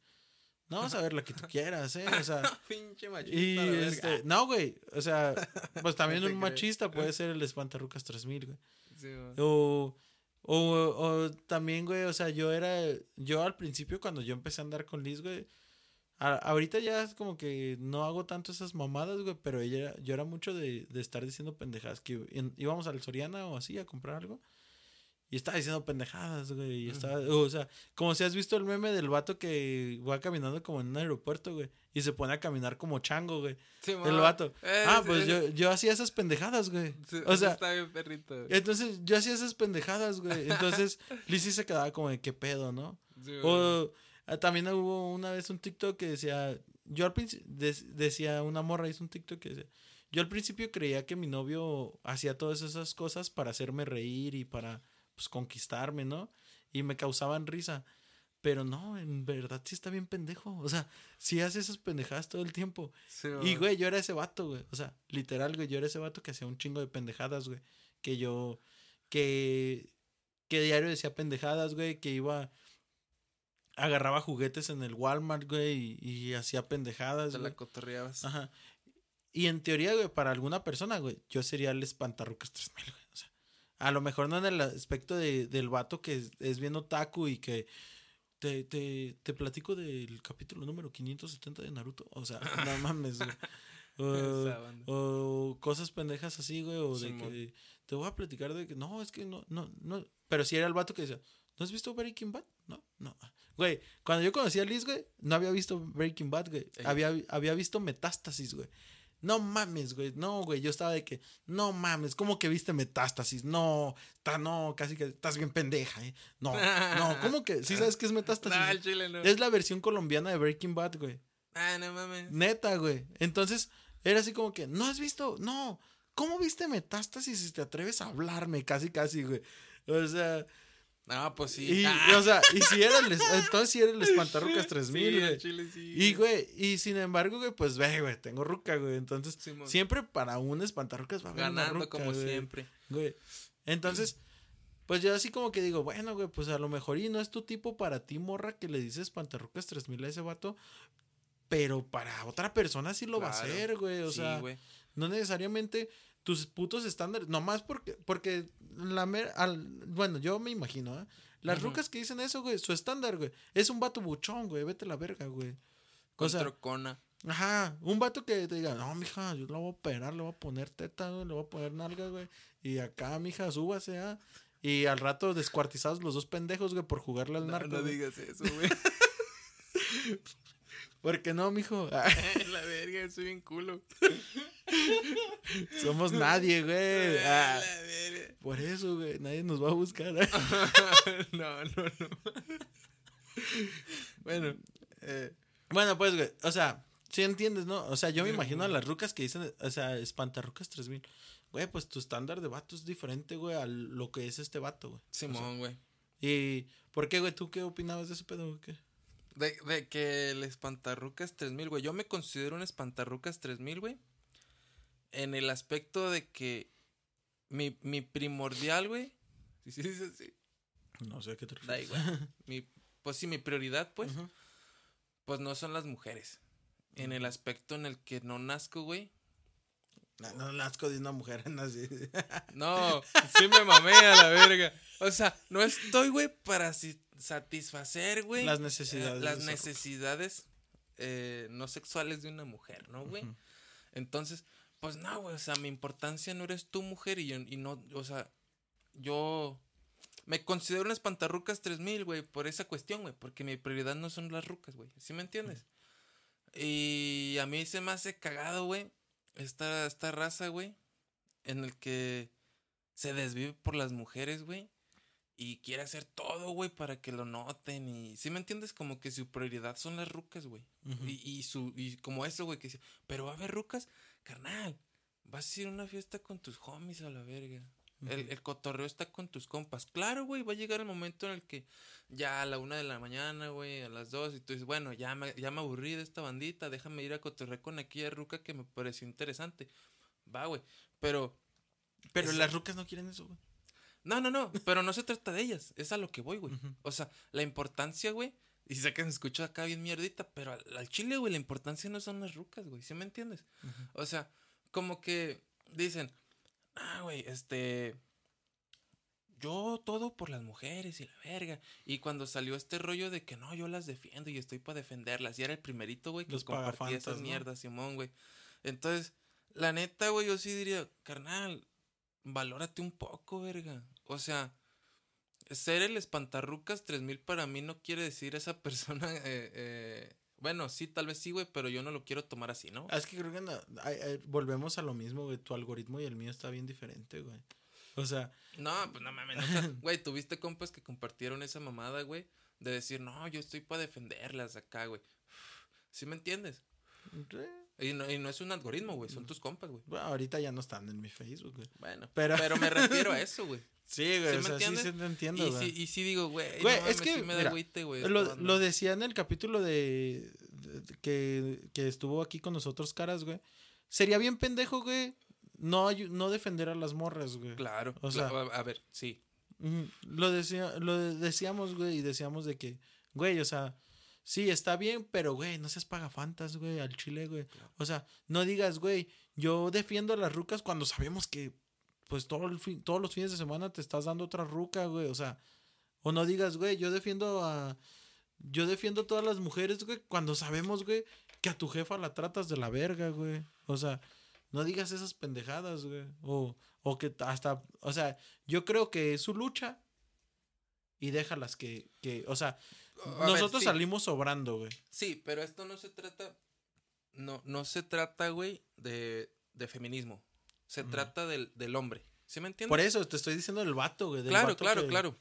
No, vamos a ver la que tú quieras, ¿eh? O sea. Pinche machista. Y este, no, güey. O sea, pues también No un machista puede ser el Espantarrucas 3000, güey. Sí, güey. O, o, o también, güey, o sea, yo era, yo al principio cuando yo empecé a andar con Liz, güey, a- ahorita ya es como que no hago tanto esas mamadas, güey, pero ella, yo era mucho de, de estar diciendo pendejadas, que íbamos al Soriana o así a comprar algo. Y estaba diciendo pendejadas, güey. Y estaba, o sea, como si has visto el meme del vato que va caminando como en un aeropuerto, güey. Y se pone a caminar como chango, güey. Sí, El vato. Eh, Ah, sí, pues sí. yo, yo hacía esas pendejadas, güey. O sea, está bien perrito. güey. entonces yo hacía esas pendejadas, güey. Entonces Lizzie se quedaba como de qué pedo, ¿no? O ah, también hubo una vez un TikTok que decía, yo al principio, decía una morra, hizo un TikTok que decía, yo al principio creía que mi novio hacía todas esas cosas para hacerme reír y para, pues, conquistarme, ¿no? Y me causaban risa. Pero no, en verdad sí está bien pendejo. O sea, sí hace esas pendejadas todo el tiempo. Sí, Y, güey, yo era ese vato, güey. O sea, literal, güey, yo era ese vato que hacía un chingo de pendejadas, güey. Que yo, que, que diario decía pendejadas, güey, que iba, agarraba juguetes en el Walmart, güey, y, y hacía pendejadas, Te güey. la cotorreabas. Ajá. Y en teoría, güey, para alguna persona, güey, yo sería el espantarrucas 3000, güey. A lo mejor no en el aspecto de, del vato que es, es bien otaku y que te, te, te platico del capítulo número 570 de Naruto. O sea, no mames, güey. O, cosas pendejas así, güey, o de que te voy a platicar de que no, es que no, no, no. Pero si era el vato que decía, ¿no has visto Breaking Bad? No, no. Güey, cuando yo conocí a Liz, güey, no había visto Breaking Bad, güey. Ey. Había, había visto Metástasis, güey. No mames, güey. No, güey. Yo estaba de que, no mames, ¿cómo que viste Metástasis? No, está, no, casi que estás bien pendeja, ¿eh? No, no, ¿cómo que? ¿Sí sabes qué es Metástasis? No, el chile no. Es la versión colombiana de Breaking Bad, güey. Ah, no mames. Neta, güey. Entonces, era así como que, ¿no has visto? No. ¿Cómo viste Metástasis si te atreves a hablarme? Casi, casi, güey. O sea, No, pues sí. y, Ah, o sea, y si era el, es- entonces si era el Espantarrucas sí, 3000, el güey. chile sí. Y, güey, y sin embargo, güey, pues ve, güey, tengo ruca, güey. Entonces, siempre para un espantarrucas va a haber una Ganando ruca, como güey, siempre. Güey. Entonces, pues yo así como que digo, bueno, güey, pues a lo mejor y no es tu tipo para ti, morra, que le dices espantarrucas 3000 a ese vato. Pero para otra persona sí lo va a hacer, güey. O sí, sea, güey. no necesariamente tus putos estándares, nomás porque, porque la mer- al, bueno, yo me imagino, ¿eh? Las rucas que dicen eso, güey, su estándar, güey, es un vato buchón, güey, vete a la verga, güey. Sea, trocona. ajá, un vato que te diga, no, mija, yo la voy a operar, le voy a poner teta, güey, le voy a poner nalga, güey. Y acá, mija, súbase, ¿ah? Y al rato descuartizados los dos pendejos, güey, por jugarle al narco. no digas eso, güey. Porque no, mijo. la verga, soy bien culo. Somos nadie, güey. Ah, La verga. por eso, güey, nadie nos va a buscar. no, no, no. bueno, eh, Bueno, pues, güey, o sea, sí entiendes, ¿no? O sea, yo me imagino a las rucas que dicen, o sea, espantarrucas 3000. Güey, pues tu estándar de vato es diferente, güey, a lo que es este vato, güey. Simón, güey. ¿Y por qué, güey? ¿Tú qué opinabas de ese pedo, güey? De, de que el espantarrucas 3000, güey. Yo me considero un espantarrucas 3000, güey. En el aspecto de que mi, mi primordial, güey. Sí, sí, sí, sí. No sé a qué te Da refieres. igual. Mi, pues sí, mi prioridad, pues. Pues no son las mujeres. En el aspecto en el que no nazco, güey. No, no nazco de una mujer, así. No, sí me mamé a la verga. O sea, no estoy, güey, para satisfacer, güey. Las necesidades eh, de las necesidades eh, no sexuales de una mujer, ¿no, güey? Entonces, pues no, güey, o sea, mi importancia no eres tu mujer y yo, y no, o sea, yo, me considero un espantarrucas 3000, güey, por esa cuestión, güey, porque mi prioridad no son las rucas, güey. ¿Sí me entiendes? Y a mí se me hace cagado, güey, esta, esta raza, güey, en el que se desvive por las mujeres, güey. Y quiere hacer todo, güey, para que lo noten. Y, ¿sí me entiendes? Como que su prioridad son las rucas, güey. Y, y, su, y como eso, güey, que dice, pero va a haber rucas, carnal. Vas a ir a una fiesta con tus homies a la verga. El, el cotorreo está con tus compas. Claro, güey, va a llegar el momento en el que ya a la una de la mañana, güey, a las dos, y tú dices, bueno, ya me, ya me aburrí de esta bandita, déjame ir a cotorrear con aquella ruca que me pareció interesante. Va, güey. Pero. Pero las rucas no quieren eso, güey. No, no, no, pero no se trata de ellas, es a lo que voy, güey. O sea, la importancia, güey, y sé que me escucho acá bien mierdita, pero al, al chile, güey, la importancia no son las rucas, güey, ¿sí me entiendes? O sea, como que dicen, ah, güey, este, yo todo por las mujeres y la verga. Y cuando salió este rollo de que no, yo las defiendo y estoy para defenderlas, y era el primerito, güey, que Los compartía esas ¿no? mierdas, Simón, güey. Entonces, la neta, güey, yo sí diría, carnal, valórate un poco, verga. O sea, ser el espantarrucas 3000 para mí no quiere decir esa persona, eh, eh, bueno, sí, tal vez sí, güey, pero yo no lo quiero tomar así, ¿no? Ah, Es que creo que no- ay, ay, volvemos a lo mismo, güey. Tu algoritmo y el mío está bien diferente, güey. O sea, No, pues no mames. Güey, tuviste compas que compartieron esa mamada, güey, de decir, no, yo estoy para defenderlas acá, güey. ¿Sí me entiendes? Y no, y no es un algoritmo, güey, son tus compas, güey. bueno, ahorita ya no están en mi Facebook, güey. Bueno, Pero- pero... me refiero a eso, güey. Sí, güey, ¿Sí o sea, sí, sí te entiendo, Y güey. sí, y sí digo, güey, Güey, no es que, sí me da mira, agüite, güey. esta Lo, lo decía en el capítulo de, de- que, que estuvo aquí con nosotros, caras, güey. Sería bien pendejo, güey, no, no defender a las morras, güey. Claro, o sea- a, ver, sí. Lo, decía, lo decíamos, güey, y decíamos de que, güey, o sea, sí, está bien, pero, güey, no seas pagafantas, güey, al chile, güey. O sea, no digas, güey, yo defiendo a las rucas cuando sabemos que, pues, todo el fin- todos los fines de semana te estás dando otra ruca, güey. O sea, o no digas, güey, yo defiendo a... Yo defiendo a todas las mujeres, güey, cuando sabemos, güey, que a tu jefa la tratas de la verga, güey. O sea, no digas esas pendejadas, güey. O, o que hasta, o sea, yo creo que es su lucha y déjalas que, que o sea, A ver, nosotros sí. salimos sobrando, güey. Sí, pero esto no se trata. No, no se trata, güey, de, de feminismo. Se trata del, del hombre. ¿Sí me entiendes? Por eso te estoy diciendo del vato, güey. del Claro, vato claro, que- claro.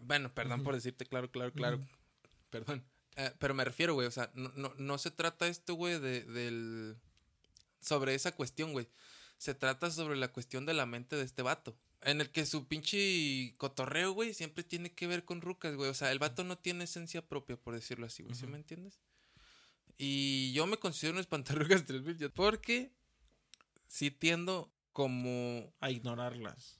Bueno, perdón por decirte claro, claro, claro. Perdón. Eh, pero me refiero, güey, o sea, no, no, no se trata esto, güey, de, del... Sobre esa cuestión, güey. Se trata sobre la cuestión de la mente de este vato. En el que su pinche cotorreo, güey, siempre tiene que ver con rucas, güey. O sea, el vato no tiene esencia propia, por decirlo así, güey. ¿Sí me entiendes? Y yo me considero un espantarrugas 3000 yo- porque sí tiendo como... A ignorarlas.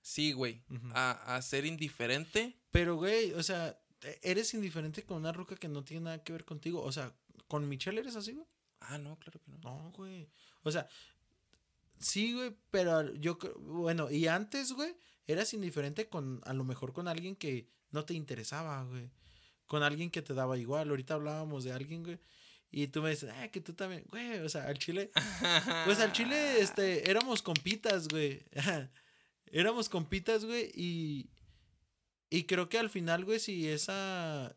Sí, güey. A, a ser indiferente. Pero, güey, o sea, e- eres indiferente con una ruca que no tiene nada que ver contigo. O sea, ¿con Michelle eres así, güey? Ah, no, claro que no. No, güey. O sea, sí, güey, pero yo creo, bueno, y antes, güey, eras indiferente con, a lo mejor con alguien que no te interesaba, güey. Con alguien que te daba igual. Ahorita hablábamos de alguien, güey. Y tú me dices, ah, que tú también, güey, o sea, al chile. Pues al chile, este, éramos compitas, güey. éramos compitas, güey, y. Y creo que al final, güey, si esa.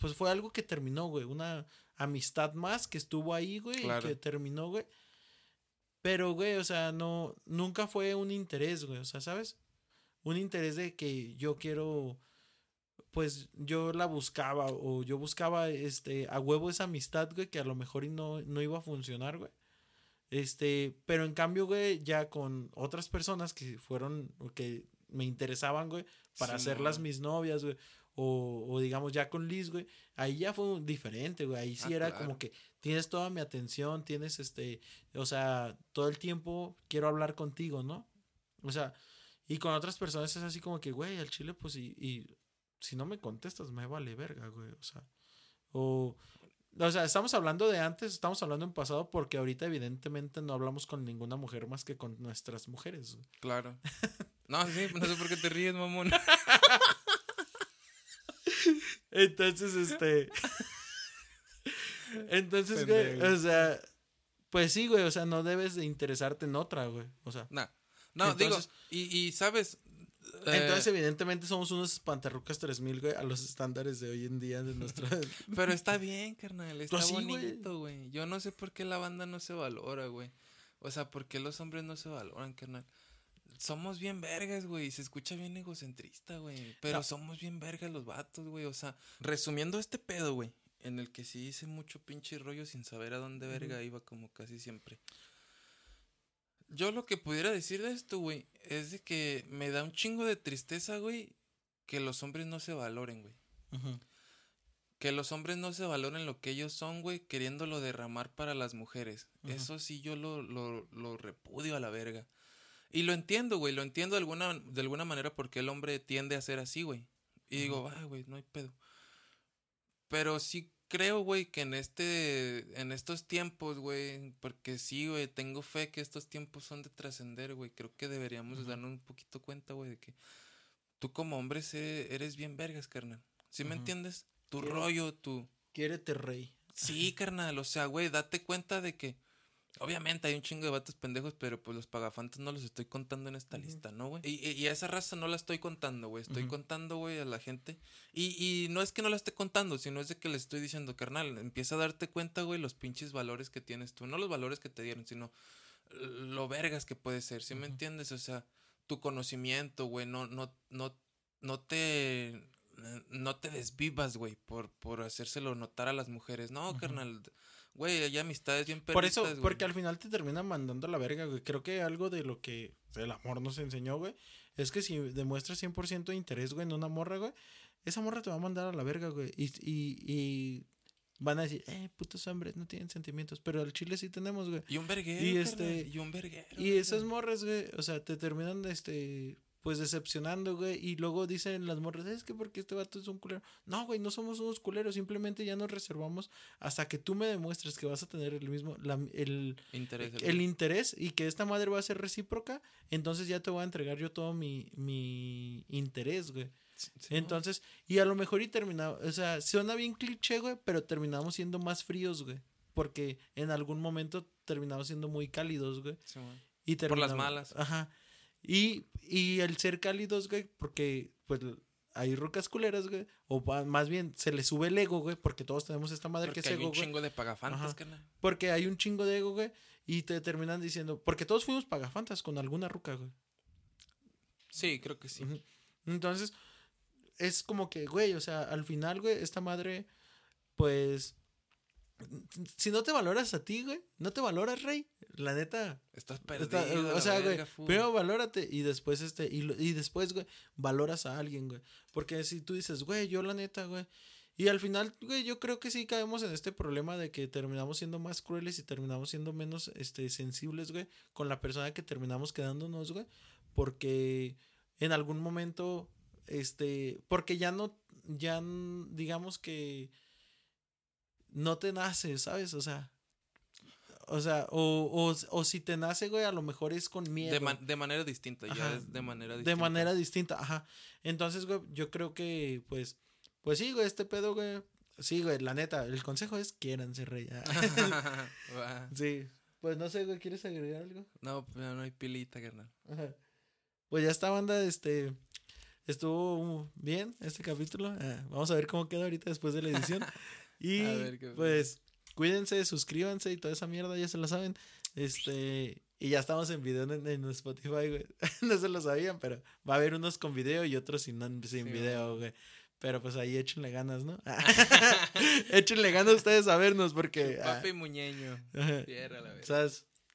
Pues fue algo que terminó, güey. Una amistad más que estuvo ahí, güey, Claro. y que terminó, güey. Pero, güey, o sea, no. Nunca fue un interés, güey. O sea, ¿sabes? Un interés de que yo quiero. Pues yo la buscaba, o yo buscaba, este, a huevo esa amistad, güey, que a lo mejor no, no iba a funcionar, güey. Este, pero en cambio, güey, ya con otras personas que fueron, o que me interesaban, güey, para hacerlas Simón. mis novias, güey. O, o digamos ya con Liz, güey. Ahí ya fue diferente, güey. Ahí sí Ah, era claro. como que tienes toda mi atención, tienes este, o sea, todo el tiempo quiero hablar contigo, ¿no? O sea, y con otras personas es así como que, güey, al chile, pues, y, y si no me contestas, me vale verga, güey. O sea, o, o sea, estamos hablando de antes, estamos hablando en pasado, porque ahorita, evidentemente, no hablamos con ninguna mujer más que con nuestras mujeres. güey. Claro. No, sí, no sé por qué te ríes, mamón. Entonces, este. Entonces, güey, o sea, pues sí, güey, o sea, no debes de interesarte en otra, güey. O sea, No, no, Entonces- digo, y, y sabes, Entonces, evidentemente, somos unos espantarrucas 3000, güey, a los estándares de hoy en día de nuestra. Pero está bien, carnal. Está Pues sí, güey. bonito, güey. Yo no sé por qué la banda no se valora, güey. O sea, ¿por qué los hombres no se valoran, carnal? Somos bien vergas, güey. Se escucha bien egocentrista, güey. Pero No. somos bien vergas los vatos, güey. O sea, resumiendo este pedo, güey. En el que sí hice mucho pinche rollo sin saber a dónde verga iba como casi siempre. Yo lo que pudiera decir de esto, güey, es de que me da un chingo de tristeza, güey, que los hombres no se valoren, güey. Que los hombres no se valoren lo que ellos son, güey, queriéndolo derramar para las mujeres. Eso sí yo lo, lo, lo repudio a la verga. Y lo entiendo, güey, lo entiendo de alguna, de alguna manera porque el hombre tiende a ser así, güey. Y digo, ah, güey, no hay pedo. Pero sí creo, güey, que en este, en estos tiempos, güey, porque sí, güey, tengo fe que estos tiempos son de trascender, güey. Creo que deberíamos darnos un poquito cuenta, güey, de que tú como hombre eres bien vergas, carnal. ¿Sí me entiendes? Tu Quiero- rollo, tu... Quiérete, rey. Sí, carnal, o sea, güey, date cuenta de que... Obviamente hay un chingo de vatos pendejos, pero pues los pagafantes no los estoy contando en esta lista, ¿no, güey? Y, y- a esa raza no la estoy contando, güey. Estoy contando, güey, a la gente. Y, y no es que no la esté contando, sino es de que le estoy diciendo, carnal, empieza a darte cuenta, güey, los pinches valores que tienes tú. No los valores que te dieron, sino lo vergas que puede ser, ¿sí me entiendes? O sea, tu conocimiento, güey, no, no, no, no te... No te desvivas, güey, por, por hacérselo notar a las mujeres. No, carnal. Güey, hay amistades bien Por eso, perritas, güey. porque al final te termina mandando a la verga, güey. Creo que algo de lo que el amor nos enseñó, güey, es que si demuestras 100% de interés, güey, en una morra, güey, esa morra te va a mandar a la verga, güey. Y, y, y van a decir, eh, putos hombres, no tienen sentimientos. Pero al chile sí tenemos, güey. Y un verguero, Y y este- y un verguero. Y esas morras, güey, o sea, te terminan, este, pues decepcionando, güey. Y luego dicen las morras, es que porque este vato es un culero. No, güey, no somos unos culeros, simplemente ya nos reservamos hasta que tú me demuestres que vas a tener el mismo, la- el, Interés. el interés y que esta madre va a ser recíproca, entonces ya te voy a entregar yo todo mi, mi interés, güey. Sí, sí, ¿no? Entonces, y a lo mejor y terminamos, o sea, suena bien cliché, güey, pero terminamos siendo más fríos, güey. Porque en algún momento terminamos siendo muy cálidos, güey. Sí. Y Por las terminamos- malas. Ajá. Y, y el ser cálidos, güey, porque pues hay rucas culeras, güey. O más bien se le sube el ego, güey, porque todos tenemos esta madre Porque que es hay ego, un güey. chingo de pagafantes, Ajá. carnal. Porque hay un chingo de ego, güey. Y te terminan diciendo, porque todos fuimos pagafantas con alguna ruca, güey. Sí, creo que sí. Entonces, es como que, güey, o sea, al final, güey, esta madre, pues, si no te valoras a ti, güey, no te valoras, rey. La neta, Estás Está- perdido. o sea, güey, primero valórate y después este y, y después, güey, valoras a alguien, güey. Porque si tú dices, güey, yo la neta, güey, y al final, güey, yo creo que sí caemos en este problema de que terminamos siendo más crueles y terminamos siendo menos este sensibles, güey, con la persona que terminamos quedándonos, güey, porque en algún momento este, porque ya no ya digamos que no te nace, ¿sabes? O sea, o sea, o, o, o si te nace, güey, a lo mejor es con miedo. de, man- de manera distinta, ya es de manera de distinta. manera distinta, ajá. Entonces, güey, yo creo que, pues, pues sí, güey, este pedo, güey. Sí, güey, la neta, el consejo es quiéranse, rey. Va. sí. Pues no sé, güey, ¿quieres agregar algo? no, pero no hay pilita, carnal. Ajá. Pues ya esta banda, este, estuvo bien este capítulo. Ah, vamos a ver cómo queda ahorita después de la edición. Y A ver qué pues, cuídense, suscríbanse y toda esa mierda, ya se lo saben. Este, y ya estamos en video en, en Spotify, güey. no se lo sabían, pero va a haber unos con video y otros sin, sin Sí, video, güey. Pero pues ahí échenle ganas, ¿no? échenle ganas ustedes a vernos porque... ah, Papi muñeño. ajá, Tierra, la verga. ¿Sabes?